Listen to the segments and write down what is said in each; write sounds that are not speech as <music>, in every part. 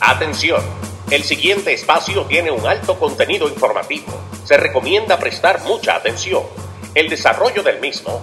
Atención, el siguiente espacio tiene un alto contenido informativo. Se recomienda prestar mucha atención. El desarrollo del mismo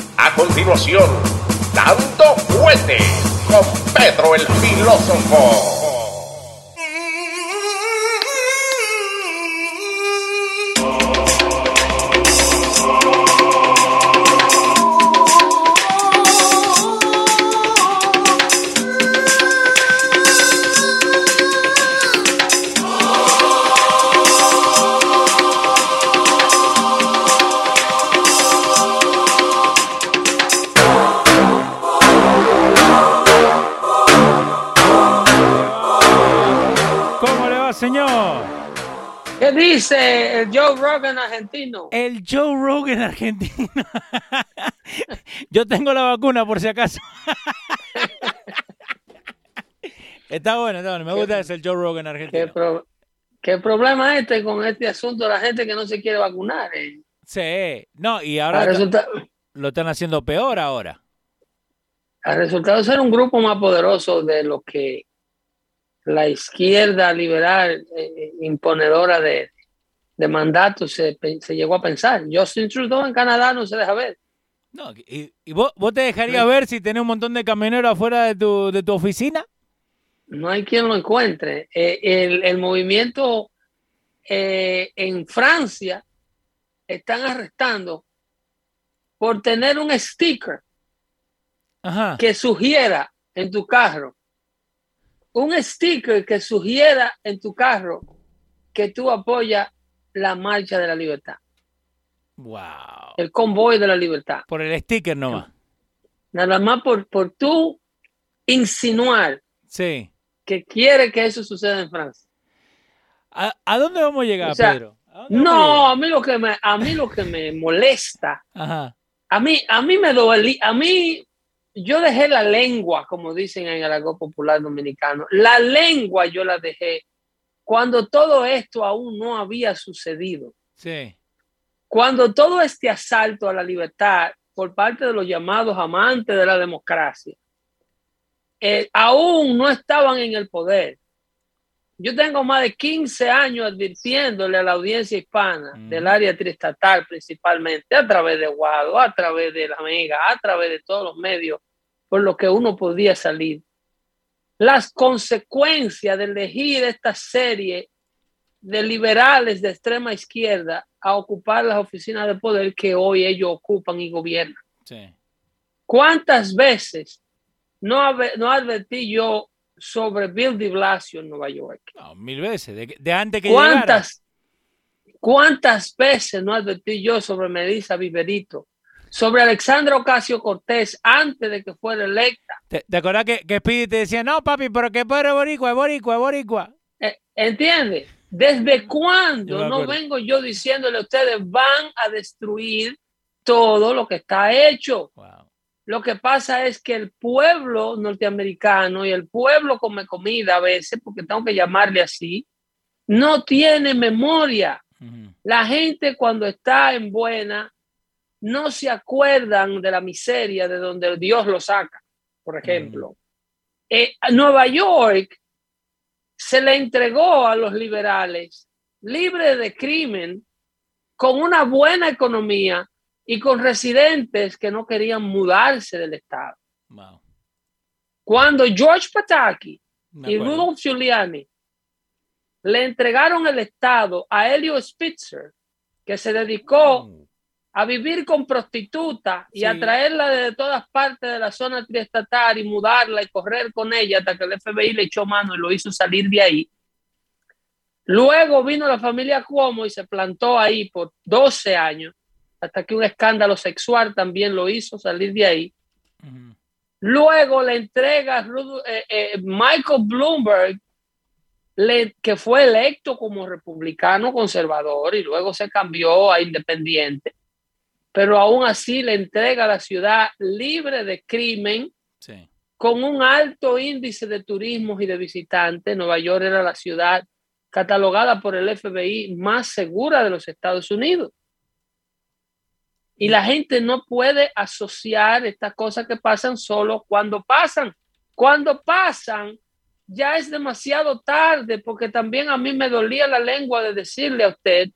A continuación, dando fuerte con Pedro el filósofo. ¿Qué dice el Joe Rogan argentino? El Joe Rogan argentino. <laughs> Yo tengo la vacuna por si acaso. <laughs> está bueno, está bueno. Me gusta ese el Joe Rogan ¿Qué, argentino. pro- qué problema este con este asunto de la gente que no se quiere vacunar? eh? Sí. No, y ahora resulta- lo están haciendo peor ahora. ha resultado ser un grupo más poderoso de lo que la izquierda liberal eh, imponedora de, de mandatos se, se llegó a pensar. Justin Trudeau en Canadá no se deja ver. No, y, y vos, vos te dejarías ver si tenés un montón de camioneros afuera de tu, de tu oficina? No hay quien lo encuentre. Eh, el, el movimiento eh, en Francia están arrestando por tener un sticker Ajá. que sugiera en tu carro, un sticker que sugiera en tu carro que tú apoyas la marcha de la libertad, Wow. el convoy de la libertad. Por el sticker nomás. Nada más por, por tú insinuar Sí. que quiere que eso suceda en Francia. ¿A, a dónde vamos a llegar, O sea, Pedro? ¿A dónde vamos a No, a mí lo que me, a mí lo que me molesta, Ajá. a mí, a mí me duele, a mí, yo dejé la lengua, como dicen en el argot popular dominicano, la lengua yo la dejé cuando todo esto aún no había sucedido, Sí. cuando todo este asalto a la libertad por parte de los llamados amantes de la democracia eh, aún no estaban en el poder. Yo tengo más de 15 años advirtiéndole a la audiencia hispana Mm. del área triestatal principalmente, a través de Guado, a través de la Mega, a través de todos los medios por los que uno podía salir. Las consecuencias de elegir esta serie de liberales de extrema izquierda a ocupar las oficinas de poder que hoy ellos ocupan y gobiernan. Sí. ¿Cuántas veces no advertí yo sobre Bill de Blasio en Nueva York? No, mil veces. De, de antes que llegara. ¿Cuántas, ¿Cuántas veces no advertí yo sobre Melissa Viverito? Sobre Alexandra Ocasio Cortés antes de que fuera electa. ¿Te, te acordás que, que Speedy te decía, no, papi, pero que Pedro es boricua, es boricua, es boricua? Eh, ¿Entiende? ¿Desde cuándo no vengo yo diciéndole a ustedes van a destruir todo lo que está hecho? Wow. Lo que pasa es que el pueblo norteamericano y el pueblo come comida a veces, porque tengo que llamarle así, no tiene memoria. La gente cuando está en buena no se acuerdan de la miseria de donde Dios lo saca. Por ejemplo, Eh, a Nueva York se le entregó a los liberales libre de crimen, con una buena economía y con residentes que no querían mudarse del estado. Wow. Cuando George Pataki y. Rudolph Giuliani le entregaron el Estado a Elio Spitzer, que se dedicó Mm. a vivir con prostituta y a traerla de todas partes de la zona triestatal y mudarla y correr con ella hasta que el FBI le echó mano y lo hizo salir de ahí. Luego vino la familia Cuomo y se plantó ahí por 12 años, hasta que un escándalo sexual también lo hizo salir de ahí. Luego le entrega eh, eh, Michael Bloomberg, le- que fue electo como republicano conservador y luego se cambió a independiente, pero aún así le entrega la ciudad libre de crimen, Sí. con un alto índice de turismo y de visitantes. Nueva York era la ciudad catalogada por el FBI más segura de los Estados Unidos. Y la gente no puede asociar estas cosas que pasan solo cuando pasan. Cuando pasan, ya es demasiado tarde, porque también a mí me dolía la lengua de decirle a usted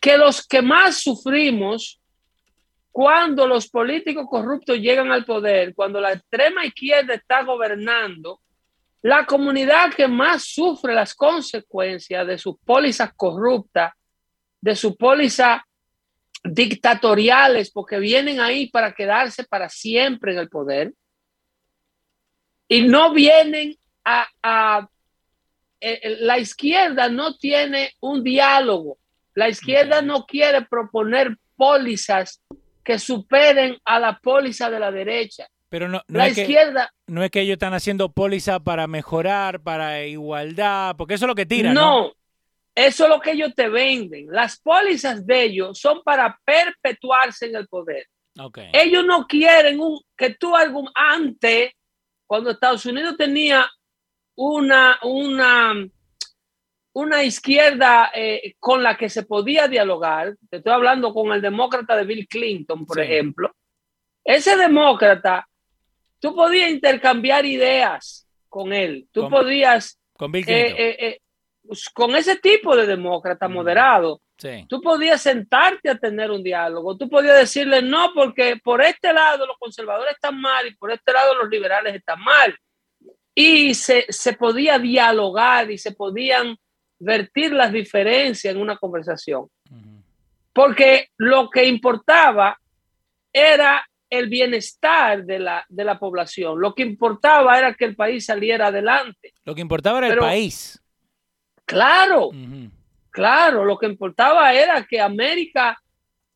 que los que más sufrimos cuando los políticos corruptos llegan al poder, cuando la extrema izquierda está gobernando, la comunidad que más sufre las consecuencias de sus pólizas corruptas, de sus pólizas dictatoriales, porque vienen ahí para quedarse para siempre en el poder, y no vienen a... a eh, eh, la izquierda no tiene un diálogo. La izquierda no quiere proponer pólizas que superen a la póliza de la derecha. Pero no, no La es que, izquierda, no es que ellos están haciendo póliza para mejorar, para igualdad, porque eso es lo que tiran, ¿no? no, eso es lo que ellos te venden. Las pólizas de ellos son para perpetuarse en el poder. Ok. Ellos no quieren un, que tú algún antes, cuando Estados Unidos tenía una, una, una izquierda eh, con la que se podía dialogar, te estoy hablando con el demócrata de Bill Clinton, por Sí. ejemplo, ese demócrata, tú podías intercambiar ideas con él, tú podías, Con Bill eh, Clinton. eh, con ese tipo de demócrata moderado, sí. Tú podías sentarte a tener un diálogo, tú podías decirle no, porque por este lado los conservadores están mal y por este lado los liberales están mal. Y se, se podía dialogar y se podían vertir las diferencias en una conversación. Porque lo que importaba era el bienestar de la, de la población. Lo que importaba era que el país saliera adelante. Lo que importaba era Pero- el país. Claro. Claro, lo que importaba era que América,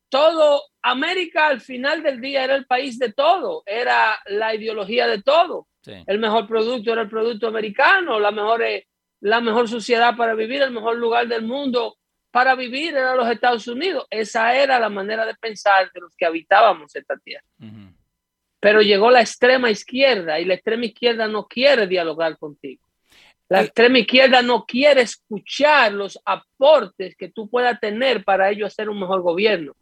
todo, América al final del día era el país de todo, era la ideología de todo. Sí. El mejor producto era el producto americano, la mejor, eh, la mejor sociedad para vivir, el mejor lugar del mundo para vivir era los Estados Unidos. Esa era la manera de pensar de los que habitábamos esta tierra. Pero llegó la extrema izquierda y la extrema izquierda no quiere dialogar contigo. La extrema izquierda no quiere escuchar los aportes que tú puedas tener para ello hacer un mejor gobierno.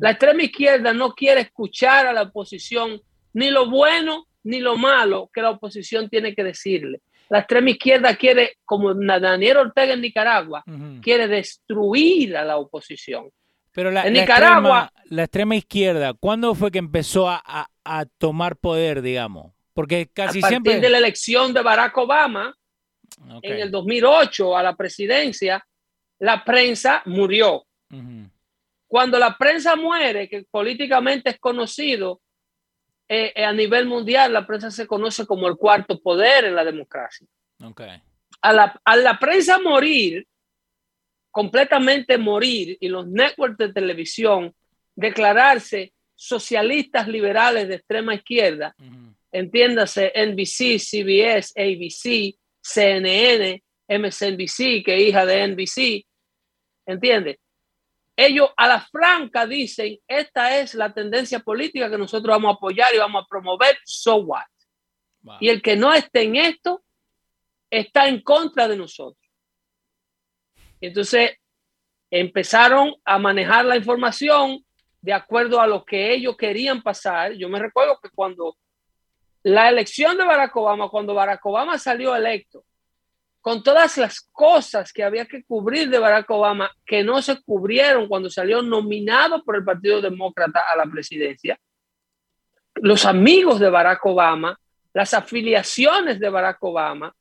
La extrema izquierda no quiere escuchar a la oposición ni lo bueno ni lo malo que la oposición tiene que decirle. La extrema izquierda quiere, como Daniel Ortega en Nicaragua, quiere destruir a la oposición. Pero la, En la Nicaragua- extrema, la extrema izquierda, ¿cuándo fue que empezó a, a- a tomar poder, digamos? Porque casi a partir siempre... de la elección de Barack Obama, Ok. en el 2008 a la presidencia, la prensa murió. Ujú. Cuando la prensa muere, que políticamente es conocido eh, eh, a nivel mundial, la prensa se conoce como el cuarto poder en la democracia. Ok. A la, a la prensa morir, completamente morir, y los networks de televisión declararse socialistas liberales de extrema izquierda, Ujú. entiéndase NBC, CBS, ABC, CNN, MSNBC, que es hija de NBC, ¿entiende? Ellos a la franca dicen, esta es la tendencia política que nosotros vamos a apoyar y vamos a promover, so what? Wow. Y el que no esté en esto está en contra de nosotros. Entonces empezaron a manejar la información de acuerdo a lo que ellos querían pasar. Yo me recuerdo que cuando la elección de Barack Obama, cuando Barack Obama salió electo, con todas las cosas que había que cubrir de Barack Obama, que no se cubrieron cuando salió nominado por el Partido Demócrata a la presidencia, los amigos de Barack Obama, las afiliaciones de Barack Obama,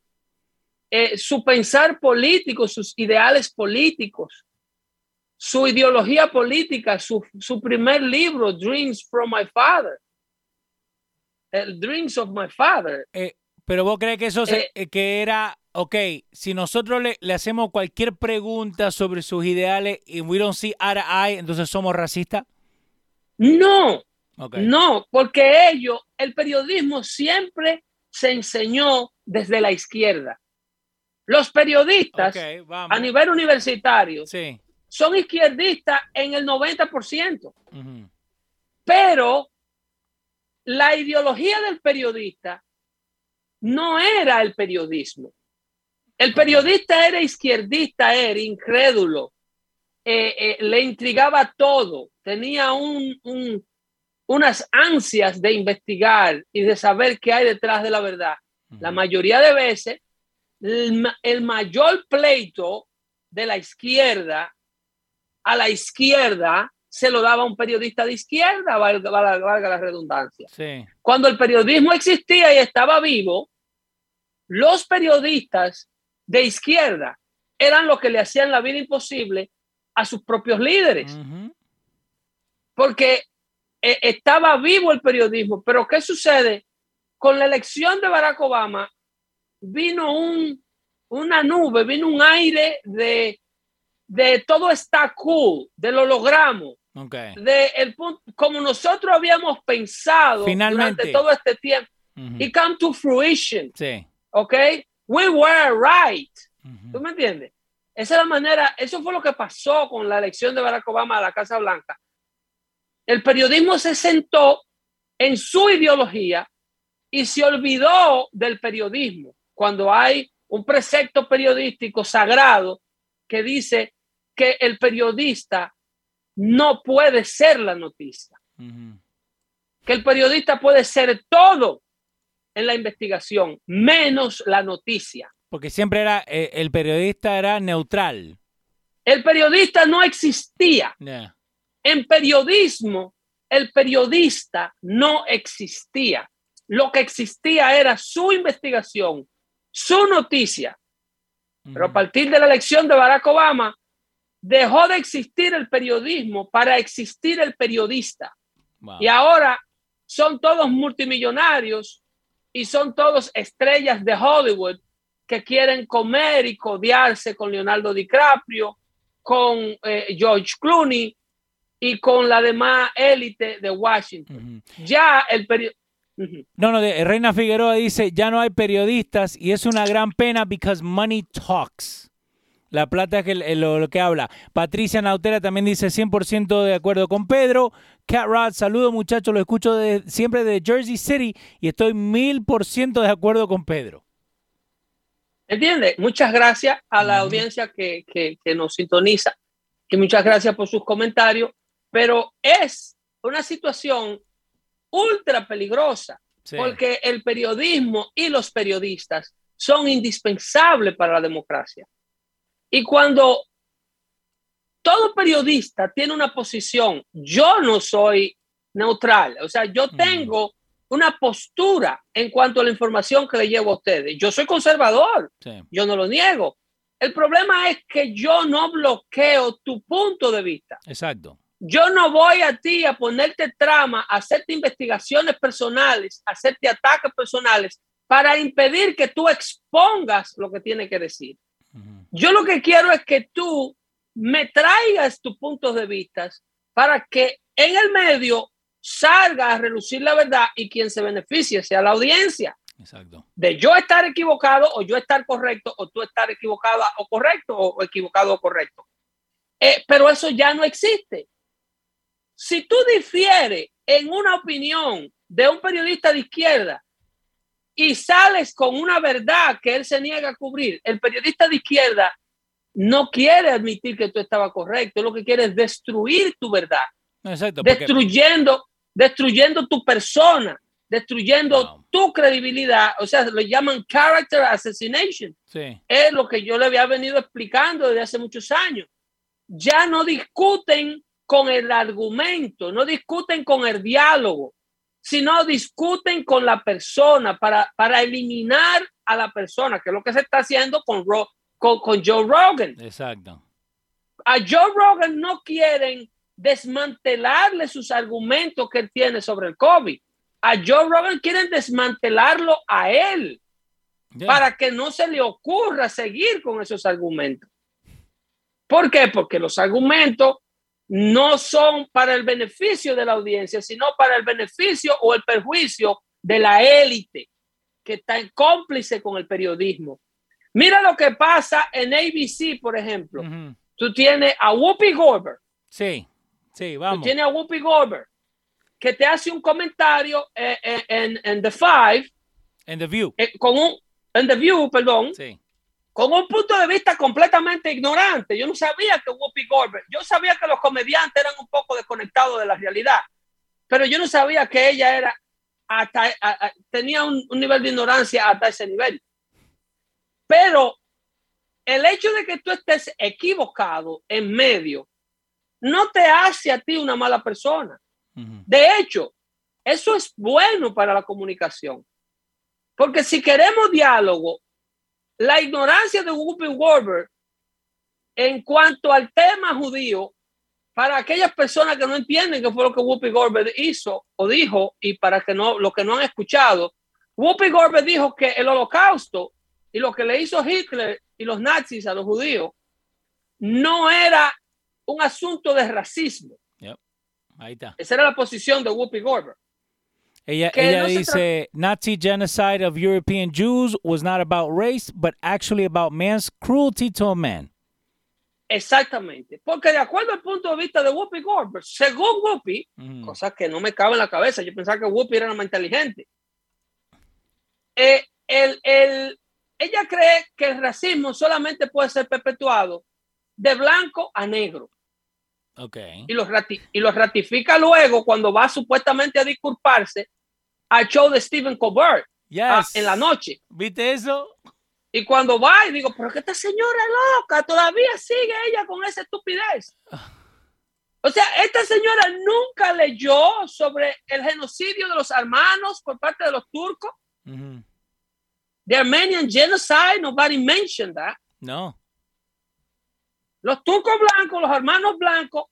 eh, su pensar político, sus ideales políticos, su ideología política, su, su primer libro, Dreams from My Father. El Dreams of My Father. Eh, pero vos crees que eso se- Eh, eh, que era, ok, si nosotros le, le hacemos cualquier pregunta sobre sus ideales y we don't see eye to eye, entonces somos racistas. No, Ok. no, porque ellos, el periodismo siempre se enseñó desde la izquierda. Los periodistas Ok, vamos. a nivel universitario Sí. son izquierdistas en el 90%, ujú. pero la ideología del periodista no era el periodismo. El periodista era izquierdista, era incrédulo, eh, eh, le intrigaba todo, tenía un, un- unas ansias de investigar y de saber qué hay detrás de la verdad. La mayoría de veces, el mayor pleito de la izquierda a la izquierda se lo daba un periodista de izquierda, valga, valga- valga la redundancia. Sí. Cuando el periodismo existía y estaba vivo, los periodistas de izquierda eran los que le hacían la vida imposible a sus propios líderes, porque eh, estaba vivo el periodismo. Pero ¿qué sucede? Con la elección de Barack Obama vino un, una nube, vino un aire de, de todo está cool, de lo logramos Ok. de el punto, como nosotros habíamos pensado Finalmente. durante todo este tiempo, Ujú. it come to fruition, Sí. ¿ok? We were right. Ujú. ¿Tú me entiendes? Esa es la manera, eso fue lo que pasó con la elección de Barack Obama a la Casa Blanca. El periodismo se sentó en su ideología y se olvidó del periodismo cuando hay un precepto periodístico sagrado que dice que el periodista no puede ser la noticia, que el periodista puede ser todo en la investigación, menos la noticia. Porque siempre era, eh, el periodista era neutral. El periodista no existía. Yeah. En periodismo, el periodista no existía. Lo que existía era su investigación, su noticia. Pero a partir de la elección de Barack Obama, dejó de existir el periodismo para existir el periodista. Wow. Y ahora son todos multimillonarios y son todos estrellas de Hollywood que quieren comer y codearse con Leonardo DiCaprio, con eh, George Clooney y con la demás élite de Washington. Ya el periodo... No, no, de- Reina Figueroa dice, ya no hay periodistas y es una gran pena because money talks. La plata es que, el- lo, lo que habla. Patricia Nautera también dice 100% de acuerdo con Pedro. Cat Rod, saludo muchachos, lo escucho de- siempre de Jersey City y estoy mil por ciento de acuerdo con Pedro. ¿Entiendes? Muchas gracias a la audiencia que, que- que nos sintoniza y muchas gracias por sus comentarios, pero es una situación ultra peligrosa Sí. porque el periodismo y los periodistas son indispensables para la democracia. Y cuando todo periodista tiene una posición, yo no soy neutral, o sea, yo Mm. tengo una postura en cuanto a la información que le llevo a ustedes. Yo soy conservador, Sí. yo no lo niego. El problema es que yo no bloqueo tu punto de vista. Exacto. Yo no voy a ti a ponerte trama, a hacerte investigaciones personales, a hacerte ataques personales para impedir que tú expongas lo que tiene que decir. Yo lo que quiero es que tú me traigas tus puntos de vista para que en el medio salga a relucir la verdad y quien se beneficie sea la audiencia. Exacto. De yo estar equivocado o yo estar correcto o tú estar equivocada o correcto o equivocado o correcto. Eh, pero eso ya no existe. Si tú difieres en una opinión de un periodista de izquierda y sales con una verdad que él se niega a cubrir, el periodista de izquierda no quiere admitir que tú estabas correcto, lo que quiere es destruir tu verdad, exacto. porque- destruyendo, destruyendo tu persona, destruyendo Wow. tu credibilidad, o sea, lo llaman character assassination sí. es lo que yo le había venido explicando desde hace muchos años. Ya no discuten con el argumento, no discuten con el diálogo, sino discuten con la persona para, para eliminar a la persona, que es lo que se está haciendo con, Ro- con, con Joe Rogan. Exacto. A Joe Rogan no quieren desmantelarle sus argumentos que él tiene sobre el COVID. A Joe Rogan quieren desmantelarlo a él Yeah. para que no se le ocurra seguir con esos argumentos. ¿Por qué? Porque los argumentos no son para el beneficio de la audiencia, sino para el beneficio o el perjuicio de la élite que está en cómplice con el periodismo. Mira lo que pasa en ABC, por ejemplo. Ujú. Tú tienes a Whoopi Goldberg, Sí, sí, tú vamos. tienes a Whoopi Goldberg que te hace un comentario eh, eh, en, en The Five, En The View. eh, con un, en The View, perdón, Sí. Con un punto de vista completamente ignorante. Yo no sabía que Whoopi Goldberg, yo sabía que los comediantes eran un poco desconectados de la realidad, pero yo no sabía que ella era hasta, a- a- tenía un, un nivel de ignorancia hasta ese nivel. Pero el hecho de que tú estés equivocado en medio no te hace a ti una mala persona. De hecho, eso es bueno para la comunicación. Porque si queremos diálogo, la ignorancia de Whoopi Goldberg en cuanto al tema judío, para aquellas personas que no entienden qué fue lo que Whoopi Goldberg hizo o dijo, y para que no, los que no han escuchado, Whoopi Goldberg dijo que el holocausto y lo que le hizo Hitler y los nazis a los judíos no era un asunto de racismo. Ahí está. Esa era la posición de Whoopi Goldberg. Ella, ella dice, Nazi genocide of European Jews was not about race, but actually about man's cruelty to a man. Exactamente. Porque de acuerdo al punto de vista de Whoopi Goldberg, según Whoopi, Ujú. cosa que no me cabe en la cabeza, yo pensaba que Whoopi era la más inteligente. Eh, el, el- ella cree que el racismo solamente puede ser perpetuado de blanco a negro Ok. y lo, rati- y lo ratifica luego cuando va supuestamente a disculparse al show de Stephen Colbert ah, Yes. en la noche. ¿Viste eso? Y cuando va y digo, pero que esta señora es loca, todavía sigue ella con esa estupidez. O sea, esta señora nunca leyó sobre el genocidio de los armanos por parte de los turcos. The Armenian genocide, nobody mentioned that. No. Los turcos blancos, los hermanos blancos,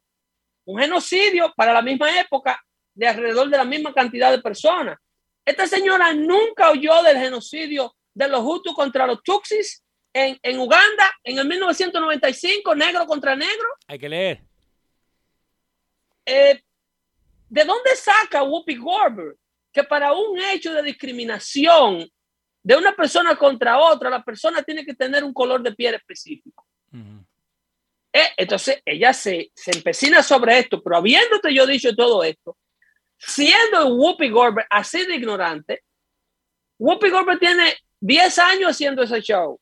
un genocidio para la misma época de alrededor de la misma cantidad de personas. Esta señora nunca oyó del genocidio de los Hutus contra los Tutsis en, en Uganda en el 1995, negro contra negro. Hay que leer. Eh, ¿De dónde saca Whoopi Goldberg que para un hecho de discriminación de una persona contra otra, la persona tiene que tener un color de piel específico? Eh, entonces ella se, se empecina sobre esto, pero habiéndote yo dicho todo esto, siendo Whoopi Goldberg así de ignorante, Whoopi Goldberg tiene 10 años haciendo ese show.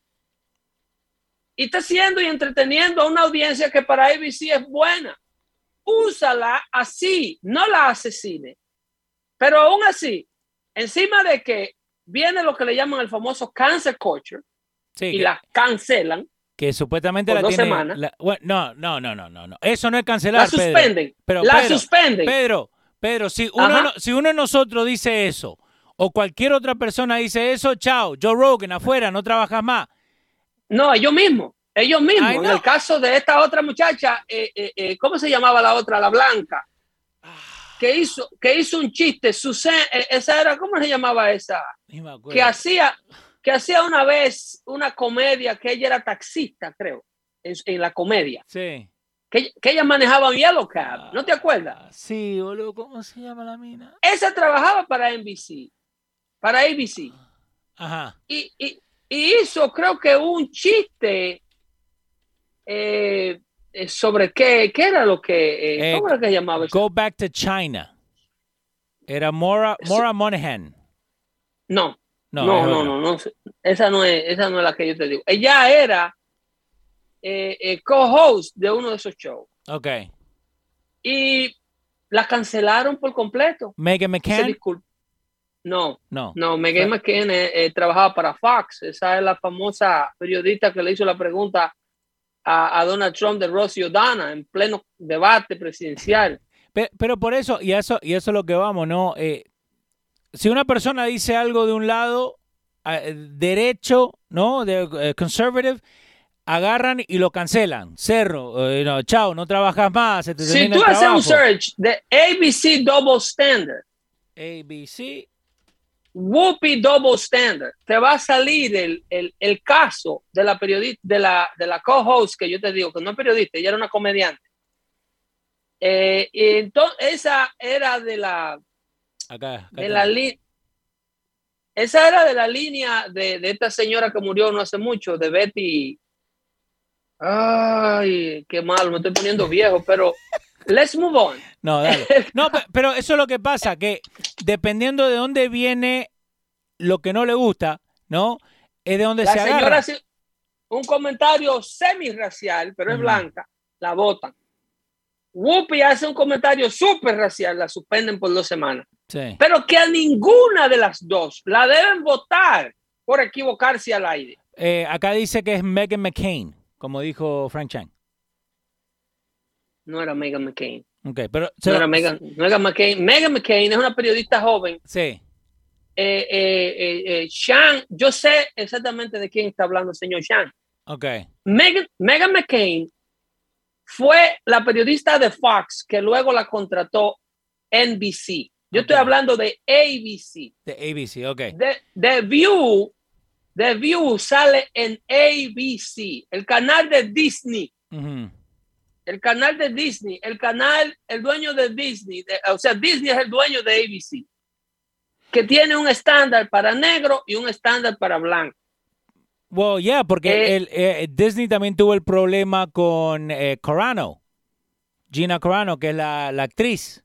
Y está haciendo y entreteniendo a una audiencia que para ABC es buena. Úsala así, no la asesine. Pero aún así, encima de que viene lo que le llaman el famoso cancer culture Sí, y que, la cancelan, que supuestamente la dos tiene. semanas. la- bueno, no, no, no, no, no, no. Eso no es cancelar. la suspenden, Pedro. Pero, la Pedro, suspenden. Pedro, Pedro, si uno, no- si uno de nosotros dice eso, o cualquier otra persona dice eso, chao, Joe Rogan, afuera, no trabajas más. No, ellos mismos, ellos mismos. Ay, En el caso de esta otra muchacha, eh, eh, eh, ¿cómo se llamaba la otra? La blanca, que hizo, que hizo un chiste. Susan, eh, esa era, ¿cómo se llamaba esa? Que hacía, que hacía una vez una comedia que ella era taxista, creo, en, en la comedia. Sí. Que, que ella manejaba Yellow Cab, ¿no te acuerdas? Sí, boludo, ¿cómo se llama la mina? Esa trabajaba para NBC, para ABC. Ajá. y, y- y hizo, creo que un chiste eh, eh, sobre qué, qué era lo que, eh, Eh, ¿cómo era que llamaba? Go back to China. Era Mora, Mora Monahan. No, No, no, no, no, no, esa no es, esa no es la que yo te digo. Ella era eh, eh, co-host de uno de esos shows Ok. y la cancelaron por completo. Megan McCann. No, No. no, Megan Fue- McCain eh, eh, trabajaba para Fox. Esa es la famosa periodista que le hizo la pregunta a, a Donald Trump de Rosie O'Donnell en pleno debate presidencial. <laughs> Pe- Pero, por eso, y eso, y eso es lo que vamos, ¿no? Eh, si una persona dice algo de un lado, eh, derecho, ¿no? De, eh, conservative, agarran y lo cancelan. Cerro, eh, no, chao, no trabajas más. Se te Si tú haces un search de ABC Double Standard, ABC. Whoopi Double Standard, te va a salir el, el, el caso de la periodista, de la, de la co-host que yo te digo, que no es periodista, ella era una comediante. Eh, y entonces, esa era de la, Acá. acá de la li- esa era de la línea de, de esta señora que murió no hace mucho, de Betty. Ay, qué mal, me estoy poniendo viejo, pero let's move on. No, dale. <laughs> No, pe- pero eso es lo que pasa, que dependiendo de dónde viene lo que no le gusta, ¿no? Es de dónde La se señora agarra. hace un comentario semi-racial, pero es blanca, la votan. Whoopi hace un comentario súper racial, la suspenden por dos semanas. Sí. Pero que a ninguna de las dos la deben votar por equivocarse al aire. Eh, acá dice que es Megan McCain, como dijo Frank Chang. No era Megan McCain. Ok, pero... No era Megan, McCain. Megan McCain es una periodista joven. Sí. Eh, eh, eh, eh, Sean, yo sé exactamente de quién está hablando el señor Sean. Ok. Megan, Megan McCain fue la periodista de Fox que luego la contrató NBC. Yo estoy hablando de ABC. De ABC, ok. The, The View, The View sale en ABC, el canal de Disney. El canal de Disney, el canal, el dueño de Disney, de- o sea, Disney es el dueño de ABC, que tiene un estándar para negro y un estándar para blanco. Well, yeah, porque Eh, el, eh, Disney también tuvo el problema con eh, Carano. Gina Carano, que es la, la actriz.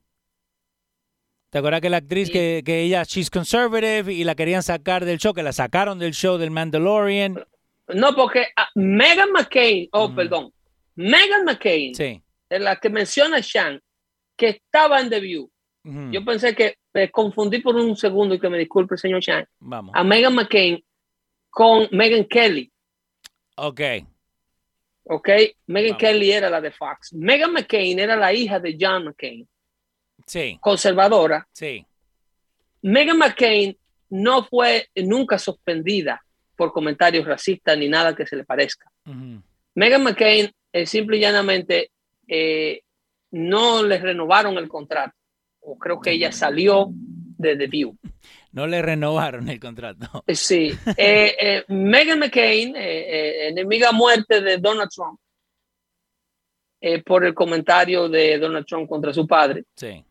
¿Te acuerdas que la actriz Sí. que, que ella, she's conservative y la querían sacar del show, que la sacaron del show del Mandalorian? No, porque ah, Megan McCain, oh, Ujú. perdón, Megan McCain, Sí. es la que menciona Sean, que estaba en The View. Yo pensé que me confundí por un segundo y que me disculpe, señor Sean. Vamos. A Megan McCain con Megan Kelly. Ok. ¿ok? Megan Vamos. Kelly era la de Fox. Megan McCain era la hija de John McCain, Sí, conservadora. sí. Megan McCain no fue nunca suspendida por comentarios racistas ni nada que se le parezca. Ujú. Megan McCain eh, simple y llanamente eh, no le renovaron el contrato. O creo que ella salió de The View. No le renovaron el contrato. Eh, Sí. Eh, eh, Megan McCain, enemiga muerte de Donald Trump, por el comentario de Donald Trump contra su padre. Sí.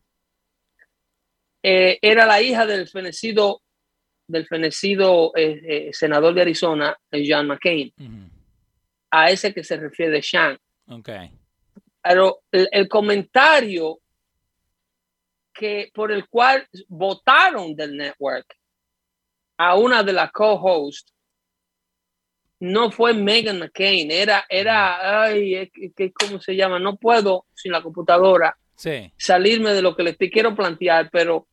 Eh, era la hija del fenecido, del fenecido eh, eh, senador de Arizona, John McCain, a ese que se refiere Sean. Ok. Pero el, el comentario que por el cual votaron del network a una de las co-hosts no fue Megan McCain, era, era, ay, ¿cómo se llama? No puedo sin la computadora Sí. salirme de lo que le estoy- quiero plantear, pero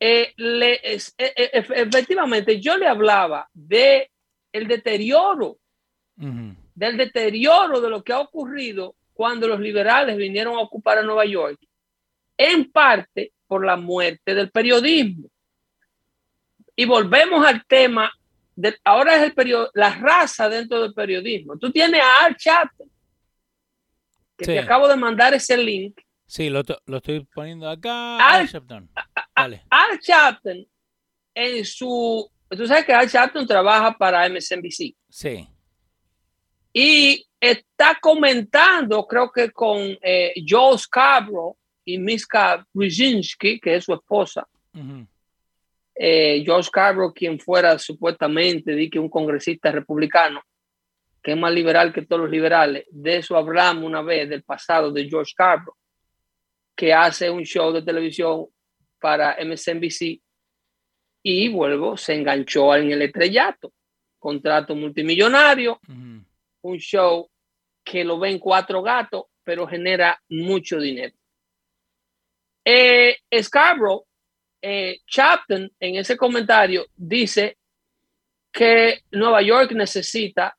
eh, le- eh, eh, efe- efectivamente yo le hablaba de el deterioro, del deterioro de lo que ha ocurrido cuando los liberales vinieron a ocupar a Nueva York, en parte por la muerte del periodismo. Y volvemos al tema, de, ahora es el periodo, la raza dentro del periodismo. Tú tienes a Al Chapman, que Sí. te acabo de mandar ese link, Sí, lo, to- lo estoy poniendo acá. Al- Al Sharpton. Dale. Al Sharpton en su, tú sabes que Al Sharpton trabaja para MSNBC Sí. y está comentando, creo que con eh, Joe Scarborough y Miska Brzezinski, que es su esposa. Ujú. Eh, Joe Scarborough, quien fuera supuestamente di que un congresista republicano, que es más liberal que todos los liberales. De eso hablamos una vez del pasado de George Scarborough, que hace un show de televisión para MSNBC y vuelvo, se enganchó en el estrellato, contrato multimillonario, un show que lo ven cuatro gatos, pero genera mucho dinero. Eh, Scarborough, eh, Chapton, en ese comentario, dice que Nueva York necesita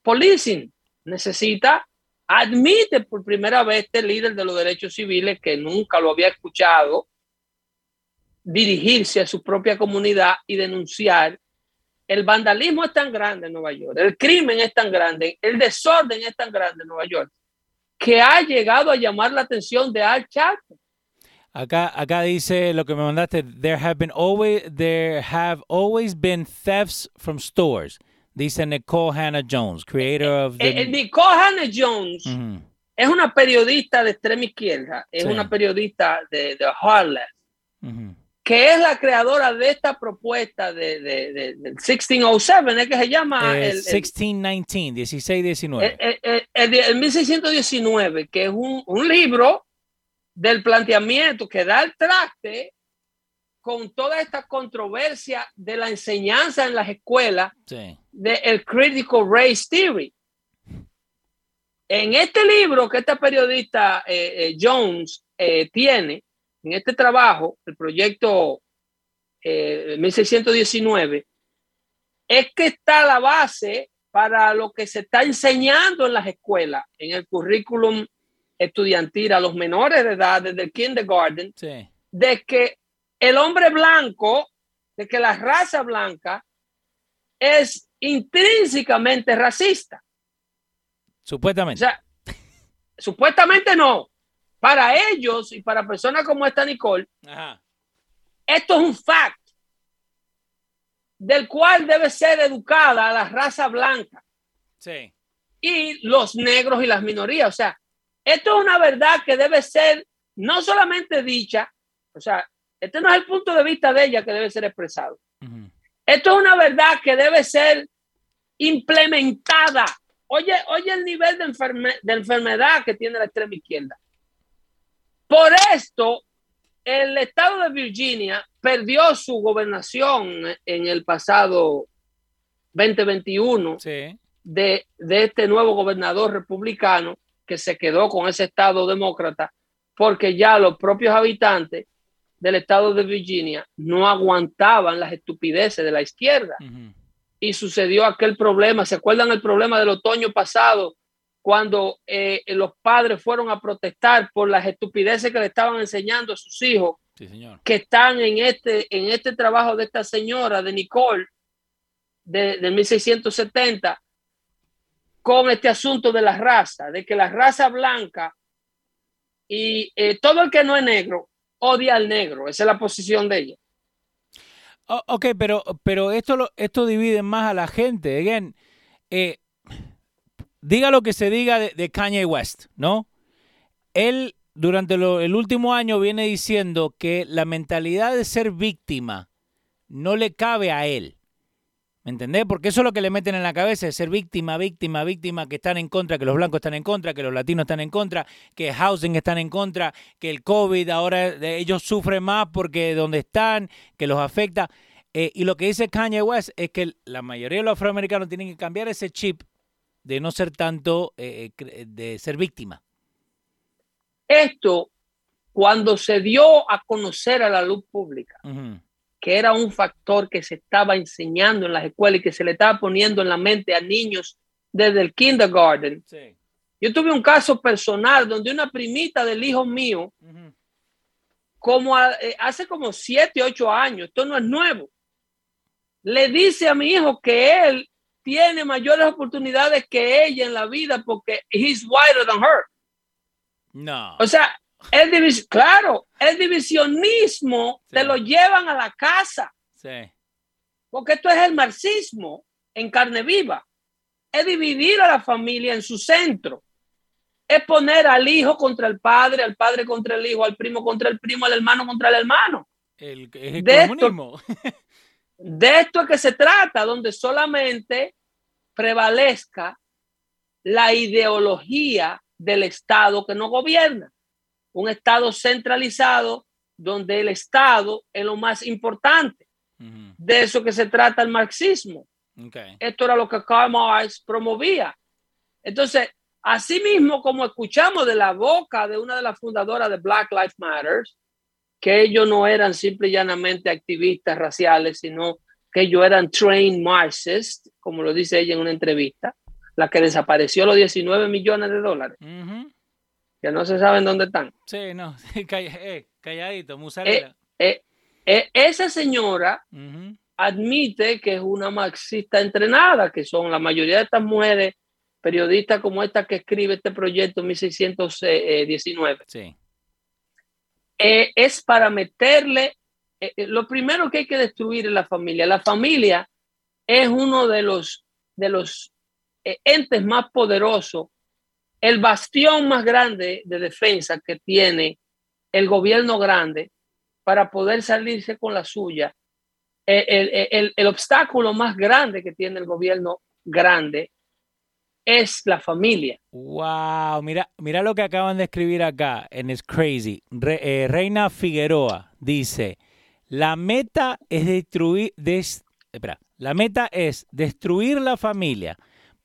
policing, necesita, admite por primera vez este líder de los derechos civiles que nunca lo había escuchado dirigirse a su propia comunidad y denunciar el vandalismo es tan grande en Nueva York, el crimen es tan grande, el desorden es tan grande en Nueva York, que ha llegado a llamar la atención de Al Sharpton. Acá, acá dice lo que me mandaste. There have been always there have always been thefts from stores. Dice Nicole Hannah Jones, creator of the. Eh, eh, Nicole Hannah Jones es una periodista de extrema izquierda, es Sí. una periodista de, de Ujú. que es la creadora de esta propuesta de, de, de- del 1607, es que se llama Eh, el, el- 1619, 1619. el, el- el- el 1619, que es un, un libro del planteamiento que da el traste con toda esta controversia de la enseñanza en las escuelas sí. Del critical race theory. En este libro que esta periodista eh, eh, Jones eh, tiene, en este trabajo, el proyecto eh, 1619, es que está la base para lo que se está enseñando en las escuelas, en el currículum estudiantil a los menores de edad, desde el kindergarten, Sí. de que el hombre blanco, de que la raza blanca es intrínsecamente racista. O Supuestamente. sea, supuestamente no. Para ellos y para personas como esta Nicole, Ajá. esto es un fact del cual debe ser educada la raza blanca Sí. y los negros y las minorías. O sea, esto es una verdad que debe ser no solamente dicha, o sea, este no es el punto de vista de ella que debe ser expresado. Esto es una verdad que debe ser implementada. Oye, oye el nivel de, enferme- de enfermedad que tiene la extrema izquierda. Por esto, el estado de Virginia perdió su gobernación en el pasado 2021 Sí. de, de este nuevo gobernador republicano que se quedó con ese estado demócrata porque ya los propios habitantes del estado de Virginia no aguantaban las estupideces de la izquierda. Y sucedió aquel problema. ¿Se acuerdan el problema del otoño pasado cuando eh, los padres fueron a protestar por las estupideces que le estaban enseñando a sus hijos Sí, señor. que están en este, en este trabajo de esta señora, de Nicole, de, de 1670, con este asunto de la raza, de que la raza blanca y eh, todo el que no es negro odia al negro. Esa es la posición de ella. Oh, ok, pero, pero esto, lo, esto divide más a la gente. Eh, diga lo que se diga de, de Kanye West, ¿no? Él durante lo- el último año viene diciendo que la mentalidad de ser víctima no le cabe a él. ¿Me entendés? Porque eso es lo que le meten en la cabeza, de ser víctima, víctima, víctima, que están en contra, que los blancos están en contra, que los latinos están en contra, que housing están en contra, que el COVID ahora eh, ellos sufren más porque donde están, que los afecta. Eh, y lo que dice Kanye West es que la mayoría de los afroamericanos tienen que cambiar ese chip de no ser tanto, eh, cre- de ser víctima. Esto, cuando se dio a conocer a la luz pública. Que era un factor que se estaba enseñando en las escuelas y que se le estaba poniendo en la mente a niños desde el kindergarten. Sí. Yo tuve un caso personal donde una primita del hijo mío, Ujú. como a- eh, hace como siete, ocho años, esto no es nuevo, le dice a mi hijo que él tiene mayores oportunidades que ella en la vida porque he's whiter than her. No. O sea, el divis claro, el divisionismo Sí. te lo llevan a la casa. Sí. Porque esto es el marxismo en carne viva. Es dividir a la familia en su centro. Es poner al hijo contra el padre, al padre contra el hijo, al primo contra el primo, al hermano contra el hermano. El, es el De esto- comunismo. <laughs> De esto es que se trata, donde solamente prevalezca la ideología del Estado que no gobierna. Un Estado centralizado donde el Estado es lo más importante. Ujú. De eso que se trata el marxismo. Ok. Esto era lo que Karl Marx promovía. Entonces, así mismo como escuchamos de la boca de una de las fundadoras de Black Lives Matter, que ellos no eran simple y llanamente activistas raciales, sino que ellos eran trained Marxists, como lo dice ella en una entrevista, la que desapareció los 19 millones de dólares, Ujú. Que no se saben dónde están. Sí, no. <laughs> Calla- eh, calladito, musarela. Eh, eh, esa señora admite que es una marxista entrenada, que son la mayoría de estas mujeres periodistas como esta que escribe este proyecto 1619. Sí. Eh, es para meterle, eh, eh, lo primero que hay que destruir es la familia. La familia es uno de los, de los eh, entes más poderosos, el bastión más grande de defensa que tiene el gobierno grande para poder salirse con la suya. El, obstáculo más grande que tiene el gobierno grande es la familia. Wow, mira, mira lo que acaban de escribir acá en It's Crazy. Eh, Reina Figueroa dice, la meta es destruir, la meta es destruir la familia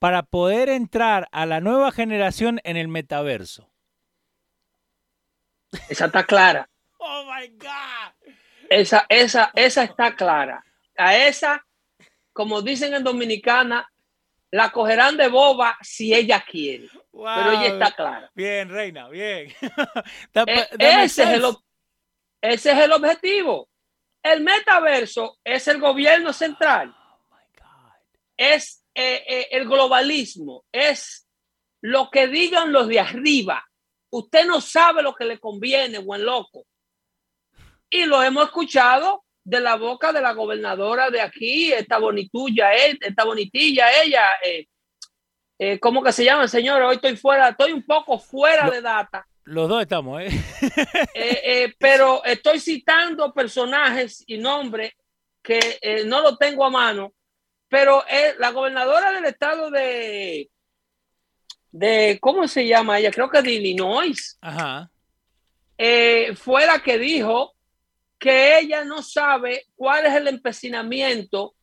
para poder entrar a la nueva generación en el metaverso. Esa está clara. Oh my God. Esa, esa, esa está clara. A esa, como dicen en Dominicana, la cogerán de boba si ella quiere. Pero ella está clara. Bien, Reina, bien. <laughs> That- E- that ese, es el, ese es el objetivo. El metaverso es el gobierno central, Oh my God. es eh, eh, el globalismo, es lo que digan los de arriba. Usted no sabe lo que le conviene, buen loco. Y lo hemos escuchado de la boca de la gobernadora de aquí, esta bonitulla, eh, esta bonitilla, ella. Eh, ¿Cómo que se llama, señor? Hoy estoy fuera, estoy un poco fuera de data. Los dos estamos, ¿eh? <laughs> Eh, eh, pero estoy citando personajes y nombres que eh, no lo tengo a mano, pero eh, la gobernadora del estado de, de, ¿cómo se llama ella? Creo que de Illinois, Ajá. eh, fue la que dijo que ella no sabe cuál es el empecinamiento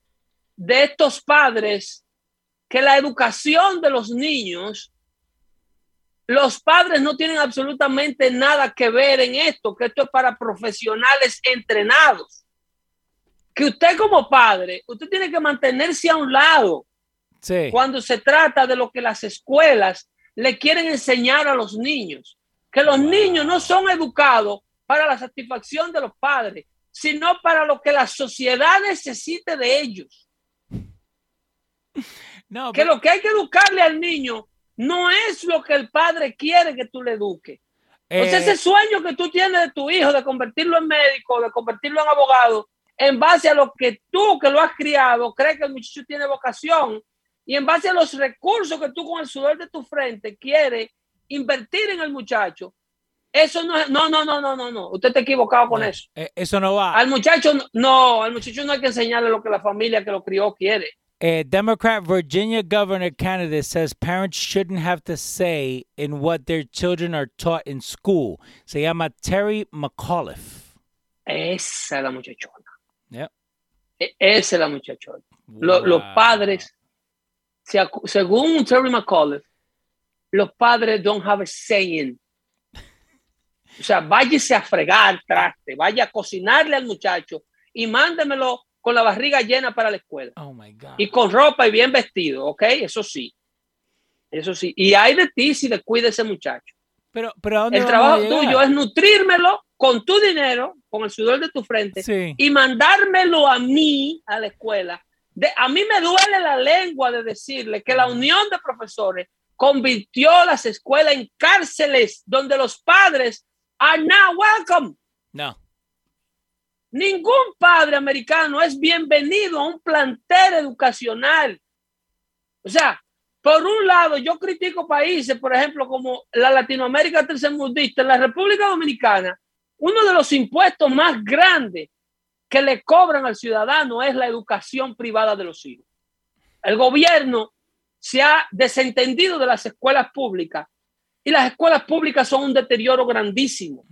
de estos padres, que la educación de los niños los padres no tienen absolutamente nada que ver en esto, que esto es para profesionales entrenados. Que usted como padre, usted tiene que mantenerse a un lado Sí. cuando se trata de lo que las escuelas le quieren enseñar a los niños. Que los Wow. niños no son educados para la satisfacción de los padres, sino para lo que la sociedad necesite de ellos. No, Que pero- lo que hay que educarle al niño no es lo que el padre quiere que tú le eduques. O sea, eh, ese sueño que tú tienes de tu hijo, de convertirlo en médico, de convertirlo en abogado, en base a lo que tú, que lo has criado, crees que el muchacho tiene vocación, y en base a los recursos que tú con el sudor de tu frente quieres invertir en el muchacho, eso no es, no, no, no, no, no, no, usted está equivocado con no, eso. eh, eso no va. Al muchacho, no- no, al muchacho no hay que enseñarle lo que la familia que lo crió quiere. A Democrat Virginia governor candidate says parents shouldn't have to say in what their children are taught in school. Se llama Terry McAuliffe. Esa es la muchachona. Yep. E- Esa es la muchachona. Lo- Los padres, según Terry McAuliffe, los padres don't have a saying. O sea, váyase a fregar traste, vaya a cocinarle al muchacho y mándemelo con la barriga llena para la escuela Oh my God. y con ropa y bien vestido, ¿ok? Eso sí. Eso sí. Y hay de ti si le cuida ese muchacho. Pero, pero ¿a dónde El trabajo tuyo es nutrírmelo con tu dinero, con el sudor de tu frente, Sí. y mandármelo a mí a la escuela. De, a mí me duele la lengua de decirle que la unión de profesores convirtió las escuelas en cárceles donde los padres are not welcome. No. Ningún padre americano es bienvenido a un plantel educacional. O sea, por un lado, yo critico países, por ejemplo, como la Latinoamérica tercermundista, en la República Dominicana, uno de los impuestos más grandes que le cobran al ciudadano es la educación privada de los hijos. El gobierno se ha desentendido de las escuelas públicas y las escuelas públicas son un deterioro grandísimo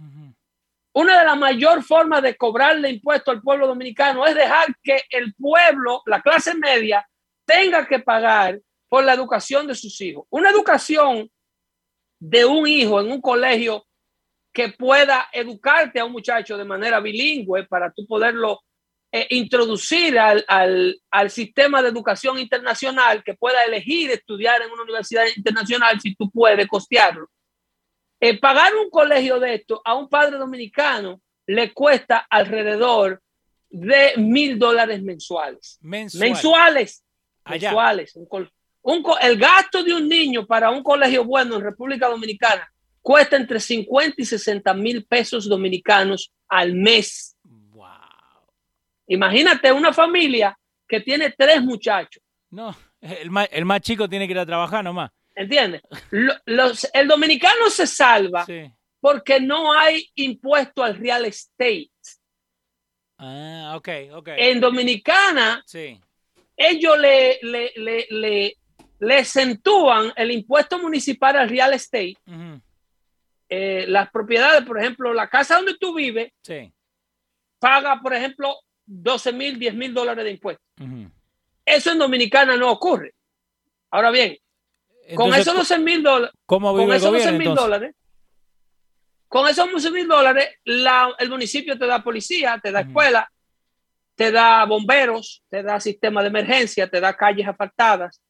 una de las mayores formas de cobrarle impuestos al pueblo dominicano es dejar que el pueblo, la clase media, tenga que pagar por la educación de sus hijos. Una educación de un hijo en un colegio que pueda educarte a un muchacho de manera bilingüe para tú poderlo eh, introducir al, al, al sistema de educación internacional, que pueda elegir estudiar en una universidad internacional si tú puedes costearlo. Eh, pagar un colegio de esto a un padre dominicano le cuesta alrededor de mil dólares mensuales. Mensual. Mensuales. Allá. Mensuales. Un un el gasto de un niño para un colegio bueno en República Dominicana cuesta entre 50 y 60 mil pesos dominicanos al mes. Wow. Imagínate una familia que tiene tres muchachos. No, el más, el más chico tiene que ir a trabajar nomás. ¿Entiendes? Lo- los- el dominicano se salva Sí. porque no hay impuesto al real estate. Ah, ok, ok. En Dominicana, Sí. ellos le, le, le, le, le acentúan el impuesto municipal al real estate. Eh, las propiedades, por ejemplo, la casa donde tú vives Sí. paga, por ejemplo, 12 mil, 10 mil dólares de impuestos. Eso en Dominicana no ocurre. Ahora bien, con esos 12 mil dólares, ¿Cómo con esos 12 gobierno mil dólares, con esos 12 mil dólares, la- el municipio te da policía, te da escuela, te da bomberos, te da sistema de emergencia, te da calles asfaltadas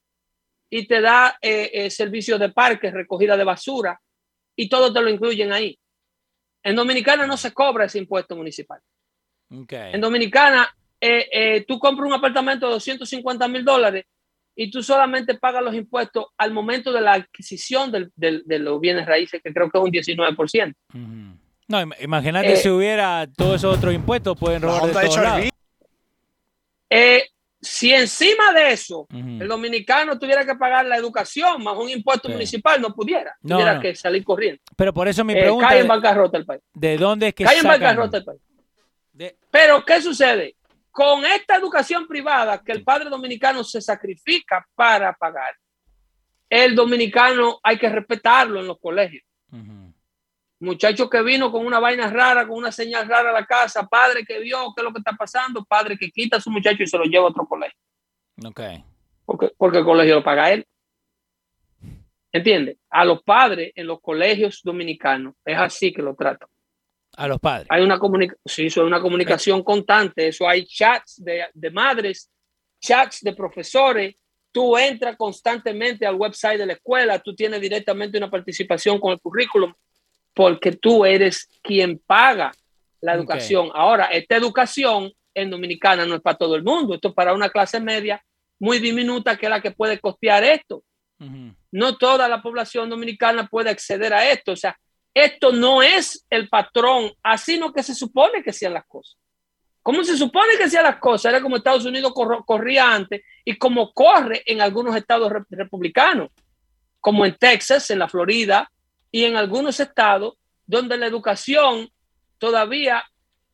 y te da eh, eh, servicios de parques, recogida de basura y todo te lo incluyen ahí. En Dominicana no se cobra ese impuesto municipal. En Dominicana, eh, eh, tú compras un apartamento de 250 mil dólares y tú solamente pagas los impuestos al momento de la adquisición del- del- de los bienes raíces, que creo que es un 19%. Ujú. No, im- imagínate Eh, si hubiera todos esos otros impuestos, pueden robar de todos lados. Eh, si encima de eso el dominicano tuviera que pagar la educación más un impuesto Sí. municipal, no pudiera. No, tuviera no. que salir corriendo. Pero por eso mi Eh, pregunta cae en bancarrota el país. ¿de dónde es que Cae en bancarrota el país. de- Pero, ¿qué sucede? Con esta educación privada que el padre dominicano se sacrifica para pagar, el dominicano hay que respetarlo en los colegios. Muchacho que vino con una vaina rara, con una señal rara a la casa, padre que vio qué es lo que está pasando, padre que quita a su muchacho y se lo lleva a otro colegio, Ok. porque, porque el colegio lo paga él. ¿Entiende? A los padres en los colegios dominicanos es así que lo tratan. A los padres. Hay una comunicación, sí, eso es una comunicación constante, eso hay chats de, de madres, chats de profesores, tú entras constantemente al website de la escuela, tú tienes directamente una participación con el currículum, porque tú eres quien paga la educación. Ahora, esta educación en Dominicana no es para todo el mundo, esto es para una clase media muy diminuta que es la que puede costear esto no toda la población dominicana puede acceder a esto. O sea, esto no es el patrón, así no que se supone que sean las cosas. ¿Cómo se supone que sean las cosas? Era como Estados Unidos corro- corría antes y como corre en algunos estados re- republicanos, como en Texas, en la Florida y en algunos estados donde la educación todavía